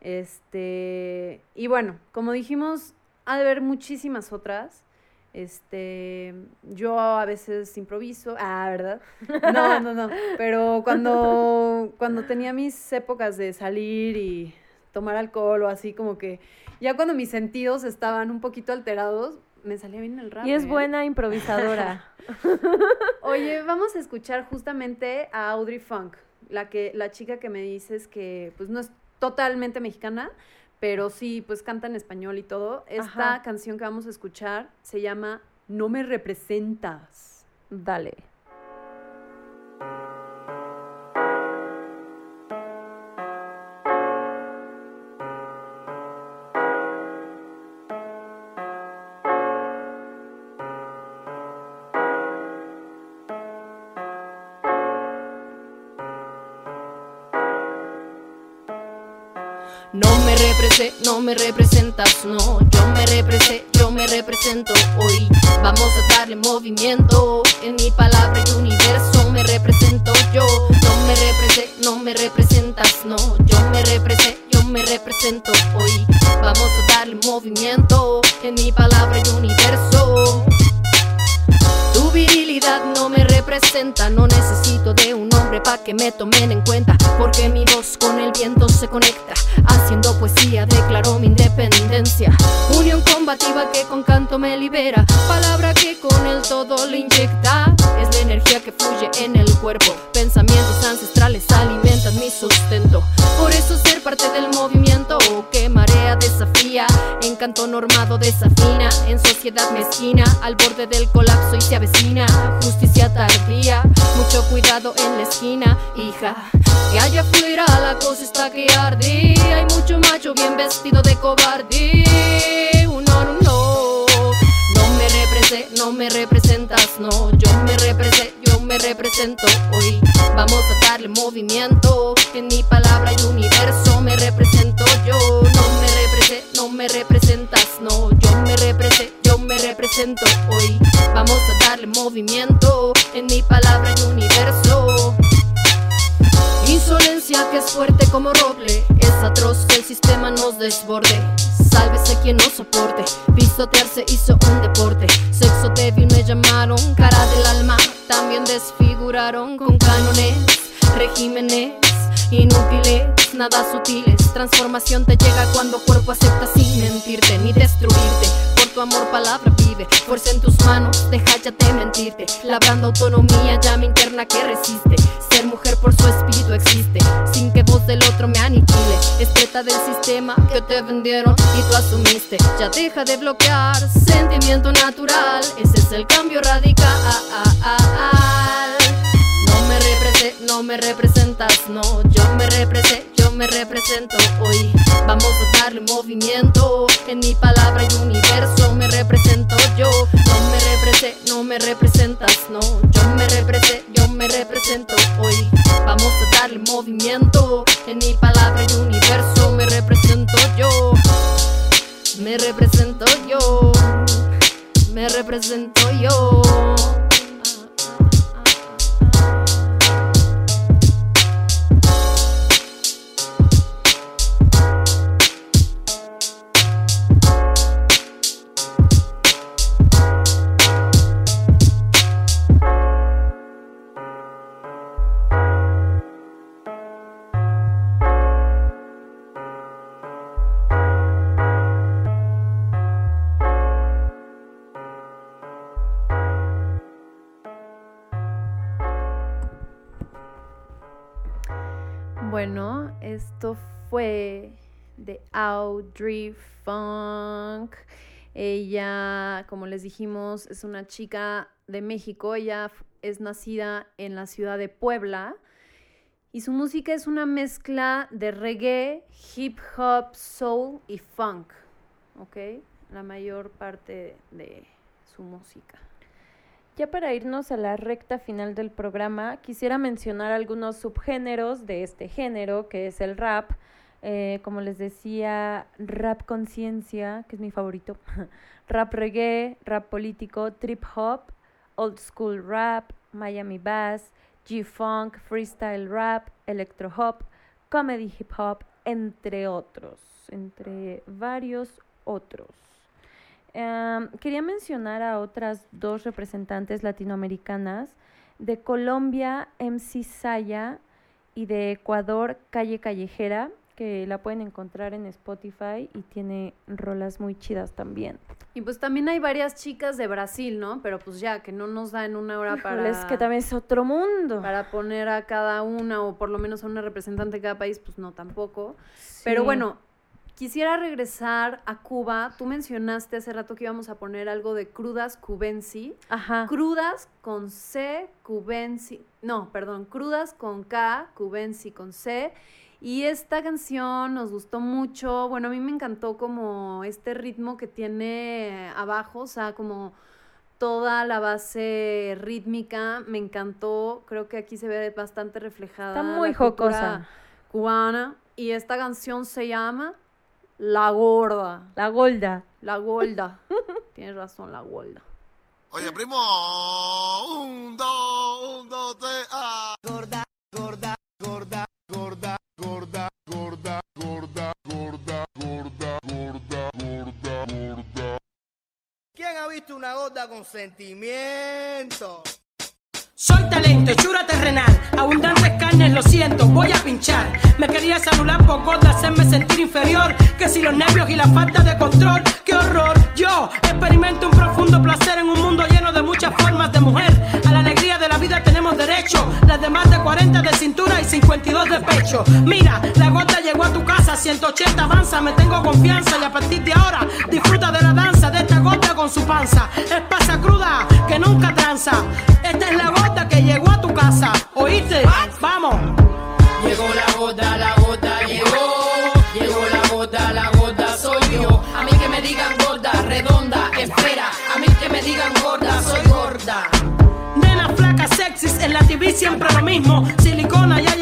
este, y bueno, como dijimos, ha de haber muchísimas otras. Este, yo a veces improviso, ah, ¿verdad? No, no, no, pero cuando, cuando tenía mis épocas de salir y tomar alcohol o así, como que ya cuando mis sentidos estaban un poquito alterados, me salía bien el rap.
Y es
¿eh?
buena improvisadora.
Oye, vamos a escuchar justamente a Audrey Funk, la que la chica que me dices que pues no es totalmente mexicana, pero sí pues canta en español y todo. Esta
Ajá.
canción que vamos a escuchar se llama No me representas.
Dale.
No me representas, no. Yo me represé, yo me represento hoy. Vamos a darle movimiento. En mi palabra y universo me represento yo. No me represé, no me representas, no. Yo me represé, yo me represento hoy. Vamos a darle movimiento. En mi palabra y universo. Tu virilidad no me representa, no necesito de un hombre pa' que me tomen en cuenta, porque mi voz viento se conecta. Haciendo poesía declaro mi independencia. Unión combativa que con canto me libera, palabra que con el todo le inyecta. Es la energía que fluye en el cuerpo, pensamientos ancestrales alimentan mi sustento. Por eso ser parte del movimiento que marea desafía, encanto normado desafina, en sociedad mezquina, al borde del colapso y se avecina justicia tardía. En la esquina, hija. Que allá afuera la cosa está que arde. Hay mucho macho bien vestido de cobarde. No, no, no. Me represé, no me representas, no. Yo me represé, yo me represento hoy. Vamos a darle movimiento. En mi palabra y universo me represento yo. No me represento, no me representas, no. Yo me represento, yo me represento hoy. Vamos a darle movimiento. Como roble, es atroz que el sistema nos desborde. Sálvese quien no soporte, pisotearse hizo un deporte. Sexo débil me llamaron, cara del alma, también desfiguraron con cánones, regímenes inútiles, nada sutiles. Transformación te llega cuando cuerpo acepta sin mentirte ni destruirte. Por tu amor, palabra vive, fuerza en tus manos, deja ya de mentirte. Labrando autonomía, llama interna que resiste. Ser mujer por su espíritu existe, aniquile. Estreta del sistema que te vendieron y tú asumiste. Ya deja de bloquear, sentimiento natural, ese es el cambio radical. No me represé, no me representas, no, yo me represé, yo me represento hoy. Vamos a darle movimiento, en mi palabra y universo me represento yo. No me represé, no me representas, no, yo me represé, yo me represento hoy. Vamos a darle movimiento, en mi palabra y universo me represento yo. Me represento yo, me represento yo.
Esto fue de Audrey Funk. Ella, como les dijimos, es una chica de México. Ella es nacida en la ciudad de Puebla. Y su música es una mezcla de reggae, hip hop, soul y funk. La mayor parte de su música.
Ya para irnos a la recta final del programa, quisiera mencionar algunos subgéneros de este género, que es el rap. Eh, como les decía, rap conciencia, que es mi favorito. rap reggae, rap político, trip hop, old school rap, Miami bass, G-funk, freestyle rap, electro hop, comedy hip hop, entre otros, entre varios otros. Quería mencionar a otras dos representantes latinoamericanas. De Colombia, MC Saya y de Ecuador, Calle Callejera, que la pueden encontrar en Spotify y tiene rolas muy chidas también.
Y pues también hay varias chicas de Brasil, ¿no? Pero pues ya, que no nos da en una hora para...
Es que también es otro mundo.
para poner a cada una o por lo menos a una representante de cada país, pues no tampoco. Pero bueno, quisiera regresar a Cuba. Tú mencionaste hace rato que íbamos a poner algo de crudas cubensi.
Ajá.
Crudas con C, cubensi. No, perdón, crudas con K, cubensi con C. Y esta canción nos gustó mucho. Bueno, a mí me encantó como este ritmo que tiene abajo, o sea, como toda la base rítmica. Me encantó. Creo que aquí se ve bastante reflejada.
Está muy
la
jocosa.
Cubana. Y esta canción se llama La Gorda.
La Golda.
La Golda. Tienes razón, La Golda.
Oye, primo, un, dos, un, dos, tres, ah. Gorda, gorda, gorda, gorda, gorda, gorda, gorda, gorda, gorda, gorda, gorda, gorda.
¿Quién ha visto una gorda con sentimiento?
Soy talento, hechura terrenal, abundantes carnes, lo siento, voy a pinchar. Me quería celular por gorda, hacerme sentir inferior. Que si los nervios y la falta de control, qué horror. Yo experimento un profundo placer en un mundo lleno de muchas formas de mujer. A la alegría de la vida tenemos derecho. Las de más de 40 de cintura y 52 de pecho. Mira, la gorda llegó a tu casa, 180 avanza, me tengo confianza y a partir de ahora disfruta de la danza de esta gorda con su panza. Es pasa cruda que nunca tranza. Esta es la gorda que llegó a tu casa. ¿Oíste? Vamos.
Llegó la gorda, la gorda llegó. Llegó la gorda, la gorda soy yo. A mí que me digan gorda, redonda, espera. A mí que me digan gorda, soy gorda.
Nena flaca, Alexis en la TV siempre lo mismo. Silicona y hay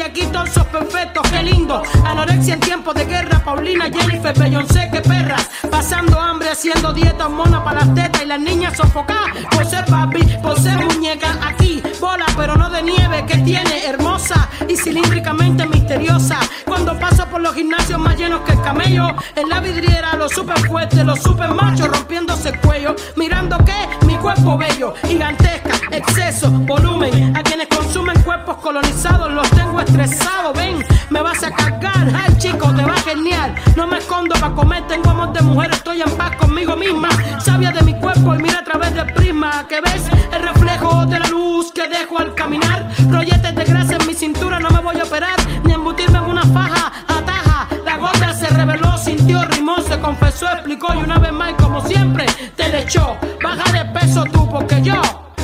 aquí torsos perfectos, qué lindo. Anorexia en tiempos de guerra, Paulina, Jennifer, Beyoncé, qué perras. Pasando hambre, haciendo dieta mona para las tetas y las niñas sofocadas. Por ser papi, por ser muñeca aquí. Bola, pero no de nieve, que tiene hermosa y cilíndricamente misteriosa. Cuando paso por los gimnasios más llenos que el camello, en la vidriera los super fuertes, los super machos rompiéndose el cuello. Mirando que mi cuerpo bello, gigantesca, exceso, volumen. A quienes consumen cuerpos colonizados los tengo estresados. Ven, me vas a cargar. Ay, chico, te va genial. No me escondo para comer, tengo amor de mujer, estoy en paz conmigo misma. Sabia de mi cuerpo y mira a través del prisma que ves el reflejo de la luz que dejo al caminar. Rolletes de grasa en mi cintura, no me voy a operar ni embutirme en una faja. Ataja, la gorda se reveló, sintió, rimó, se confesó, explicó y una vez más, como siempre, te le echó. Baja de peso tú, porque yo,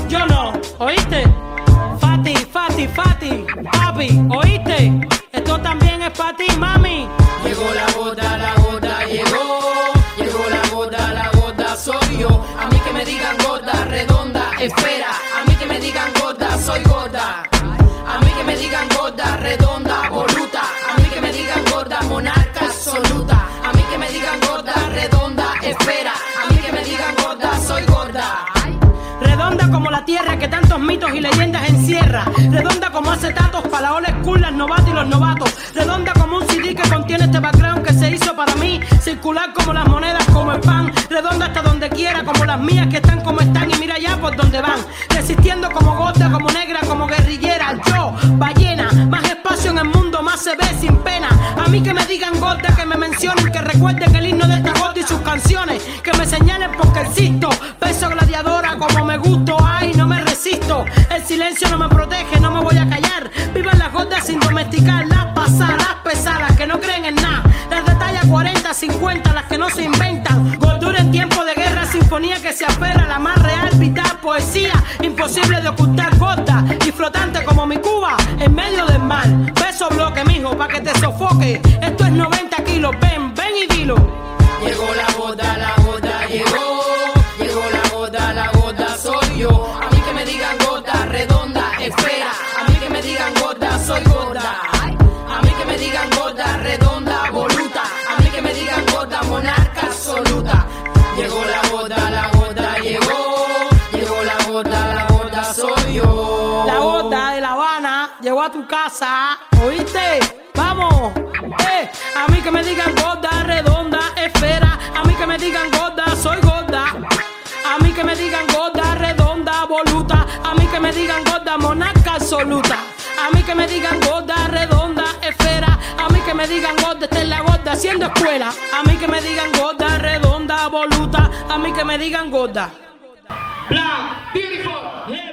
yo no, ¿oíste? Fati, Fati, Fati, papi, ¿oíste? Esto también es para ti, mami.
Me digan gorda, soy gorda. A mí que me digan gorda, redonda, voluta. A mí que me digan gorda, monarca absoluta. A mí que me digan gorda, redonda, espera. A mí que me digan gorda, soy gorda.
Redonda como la tierra que tantos mitos y leyendas encierra. Redonda como acetatos para old school, las novatas y los novatos. Redonda como un CD que contiene este background que se hizo para mí. Circular como las monedas, como el pan. Redonda hasta como las mías que están como están. Y mira ya por donde van. Resistiendo como gorda, como negra, como guerrillera. Yo, ballena, más espacio en el mundo, más se ve sin pena. A mí que me digan gorda, que me mencionen, que recuerden el himno de esta gorda y sus canciones. Que me señalen porque existo. Peso gladiadora como me gusto, ay, no me resisto. El silencio no me protege, no me voy a callar. Vivan las gordas sin domesticar, las pasadas, pesadas que no creen en nada. Las de talla 40, 50, las que no se inventan. Sinfonía que se aferra, la más real, vital, poesía. Imposible de ocultar, gorda y flotante como mi Cuba en medio del mar. Beso bloque, mijo, pa' que te sofoque. Esto es 90 kilos, ven, ven y dilo. ¿Oíste? Vamos, eh, a mí que me digan gorda, redonda, esfera. A mí que me digan gorda, soy gorda. A mí que me digan gorda, redonda, voluta. A mí que me digan gorda, monarca absoluta. A mí que me digan gorda, redonda, esfera. A mí que me digan gorda, esta es la gorda haciendo escuela. A mí que me digan gorda, redonda, voluta. A mí que me digan gorda.
Black, beautiful.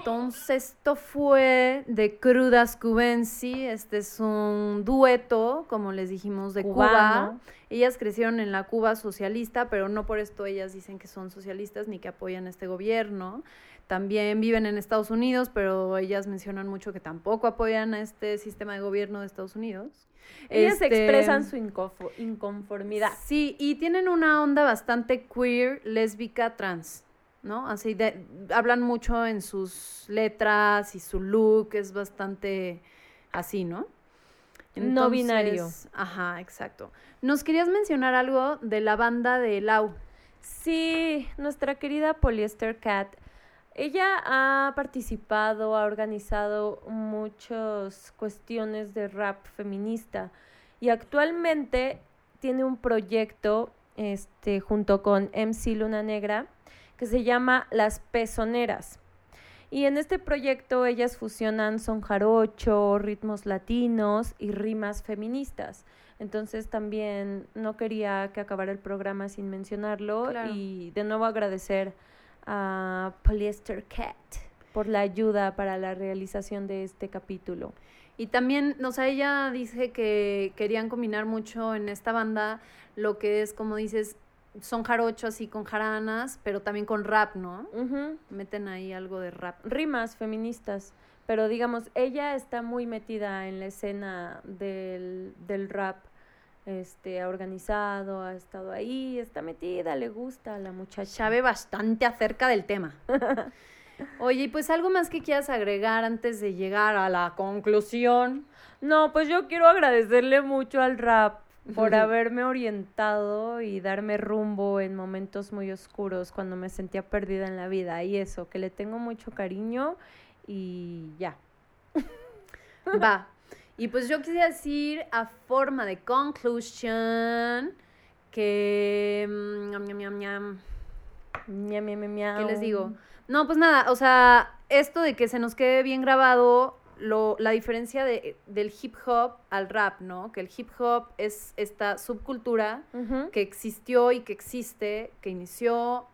Entonces, esto fue de Crudas Cubensi. Este es un dueto, como les dijimos, de Cuba.
Cubano.
Ellas crecieron en la Cuba socialista, pero no por esto ellas dicen que son socialistas ni que apoyan este gobierno. También viven en Estados Unidos, pero ellas mencionan mucho que tampoco apoyan a este sistema de gobierno de Estados Unidos.
Ellas
Este,
expresan su inconformidad.
Sí, y tienen una onda bastante queer, lésbica, trans, ¿no? Así de, hablan mucho en sus letras y su look es bastante así, ¿no?
No binario.
Ajá, exacto. Nos querías mencionar algo de la banda de Lau.
Sí, nuestra querida Polyester Cat. Ella ha participado, ha organizado muchas cuestiones de rap feminista y actualmente tiene un proyecto este, junto con MC Luna Negra que se llama Las Pezoneras. Y en este proyecto ellas fusionan son jarocho, ritmos latinos y rimas feministas. Entonces también no quería que acabara el programa sin mencionarlo
Claro.
y de nuevo agradecer a Polyester Cat por la ayuda para la realización de este capítulo.
Y también, o sea, ella dice que querían combinar mucho en esta banda lo que es, como dices, son jarocho así con jaranas, pero también con rap, ¿no? Meten ahí algo de rap.
rimas feministas, pero digamos, ella está muy metida en la escena del, del rap, este, ha organizado, ha estado ahí, está metida, le gusta a la muchacha.
Sabe bastante acerca del tema. Oye, y pues algo más que quieras agregar antes de llegar a la conclusión.
No, pues yo quiero agradecerle mucho al rap por haberme orientado y darme rumbo en momentos muy oscuros cuando me sentía perdida en la vida. Y eso, que le tengo mucho cariño y ya.
Va. Y pues yo quisiera decir a forma de conclusion que... mm. ¿Qué les digo? No, pues nada, o sea, esto de que se nos quede bien grabado, lo, la diferencia de, del hip hop al rap, ¿no? Que el hip hop es esta subcultura que existió y que existe, que inició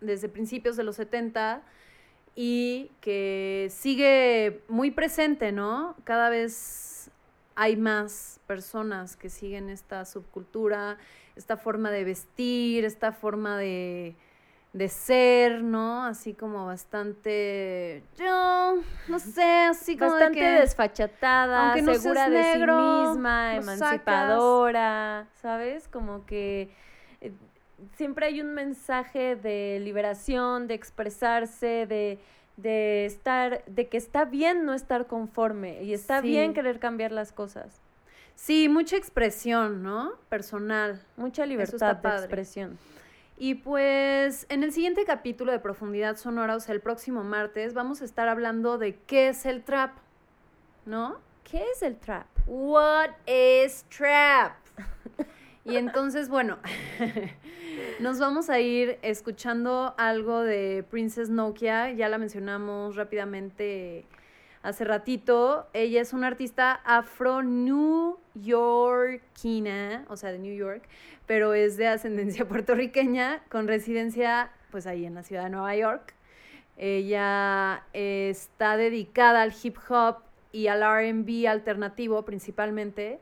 desde principios de los 70 y que sigue muy presente, ¿no? Cada vez hay más personas que siguen esta subcultura, esta forma de vestir, esta forma de, de ser, ¿no? Así como bastante, yo, no sé, así como de
Bastante
que-
desfachatada,
aunque no
segura
seas
de sí misma,
sacas.
emancipadora, ¿sabes? Como que eh, siempre hay un mensaje de liberación, de expresarse, de, de estar, de que está bien no estar conforme y está
Sí.
bien querer cambiar las cosas.
Sí, mucha expresión, ¿no? Personal.
Mucha libertad de expresión.
Y pues en el siguiente capítulo de Profundidad Sonora, o sea, el próximo martes, vamos a estar hablando de qué es el trap, ¿no?
¿Qué es el trap?
What is trap? Y entonces, bueno, nos vamos a ir escuchando algo de Princess Nokia, ya la mencionamos rápidamente hace ratito. Ella es una artista afro-new yorkina, o sea, de New York, pero es de ascendencia puertorriqueña, con residencia pues ahí en la ciudad de Nueva York. Ella está dedicada al hip hop y al RB alternativo principalmente.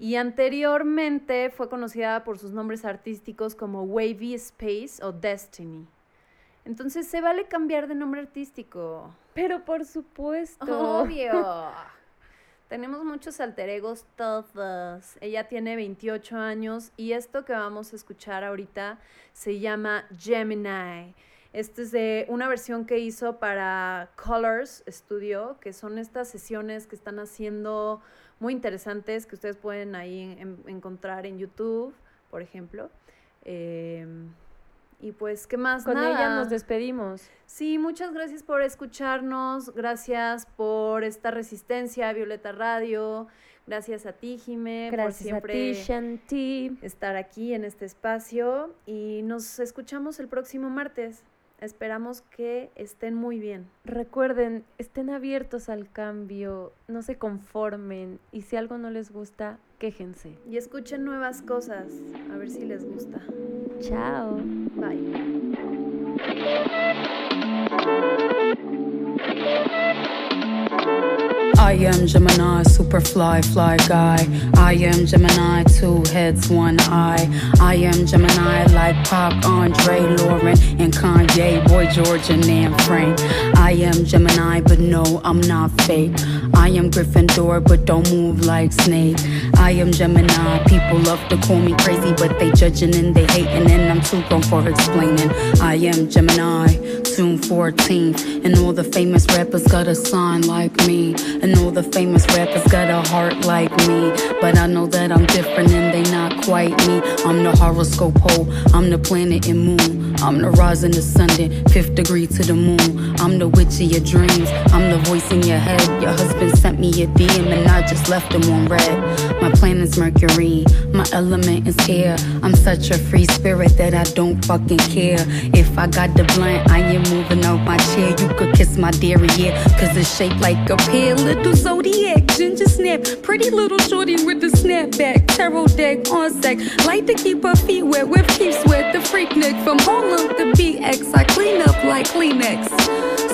Y anteriormente fue conocida por sus nombres artísticos como Wavy Space o Destiny. Entonces se vale cambiar de nombre artístico.
Pero por supuesto.
Obvio. Tenemos muchos alter egos todos. Ella tiene 28 años y esto que vamos a escuchar ahorita se llama Gemini. Este es de una versión que hizo para Colors Studio, que son estas sesiones que están haciendo muy interesantes que ustedes pueden ahí en- en- encontrar en YouTube, por ejemplo. Eh, y pues, ¿qué más?
Con ella nos despedimos.
Sí, muchas gracias por escucharnos, gracias por esta resistencia, Violeta Radio, gracias a ti, Jime, por
Gracias a
siempre
ti,
estar aquí en este espacio y nos escuchamos el próximo martes. Esperamos que estén muy bien.
Recuerden, estén abiertos al cambio, no se conformen y si algo no les gusta, quéjense.
Y escuchen nuevas cosas, a ver si les gusta.
Chao.
Bye.
I am Gemini, super fly, fly guy. I am Gemini, two heads, one eye. I am Gemini, like Pop, Andre, Lauren, and Kanye, Boy George, and Anne Frank. I am Gemini, but no, I'm not fake. I am Gryffindor, but don't move like Snake. I am Gemini, people love to call me crazy, but they judging and they hating, and I'm too grown for explaining. I am Gemini, June 14th, and all the famous rappers got a sign like me, and all the famous rappers got a heart like me. But I know that I'm different and they not quite me. I'm the horoscope hole, I'm the planet and moon. I'm the rising the sun, fifth degree to the moon. I'm the witch of your dreams, I'm the voice in your head. Your husband sent me a DM and I just left him on red. My planet's Mercury, my element is air. I'm such a free spirit that I don't fucking care. If I got the blunt, I am moving out my chair. You could kiss my yeah, cause it's shaped like a pear. Little zodiac, ginger snap, pretty little shorty with the snapback. Tarot deck on sec, like to keep her feet wet, with keeps wet. The freak neck from Harlem to BX, I clean up like Kleenex.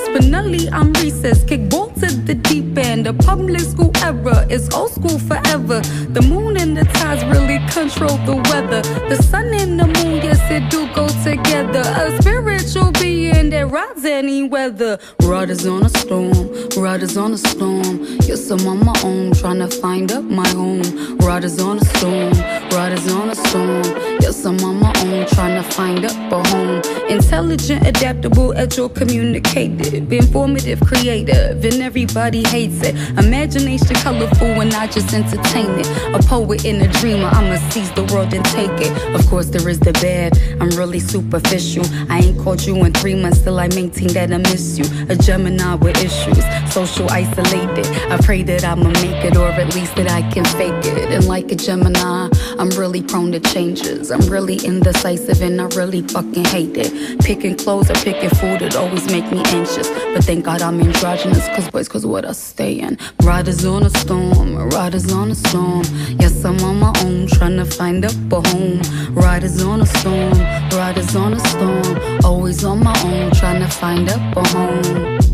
Spinelli, I'm recess. Kick ball to the deep end. The public school era is old school forever. The moon and the tides really control the weather. The sun and the moon, yes, it do go together. A spiritual being that rides any weather. Riders on a storm, riders on a storm. Yes, I'm on my own, trying to find up my home. Riders on a storm, riders on a storm. Yes, I'm on my own, trying to find up a home. Intelligent, adaptable, agile, communicative, informative, creative, and everybody hates it. Imagination colorful and I just entertain it. A poet and a dreamer, I'ma seize the world and take it. Of course, there is the bad, I'm really superficial. I ain't called you in three months, still I maintain that I miss you. A Gemini with issues, social isolated. I pray that I'ma make it, or at least that I can fake it. And like a Gemini, I'm really prone to changes. I'm really indecisive and I really fucking hate it. Picking clothes or picking food, it always make me anxious. But thank God I'm androgynous, cause boys, cause what I stay in. Riders on a storm, riders on a storm. Yes, I'm on my own, trying to find up a home. Riders on a storm, riders on a storm. Always on my own, trying to find up a home.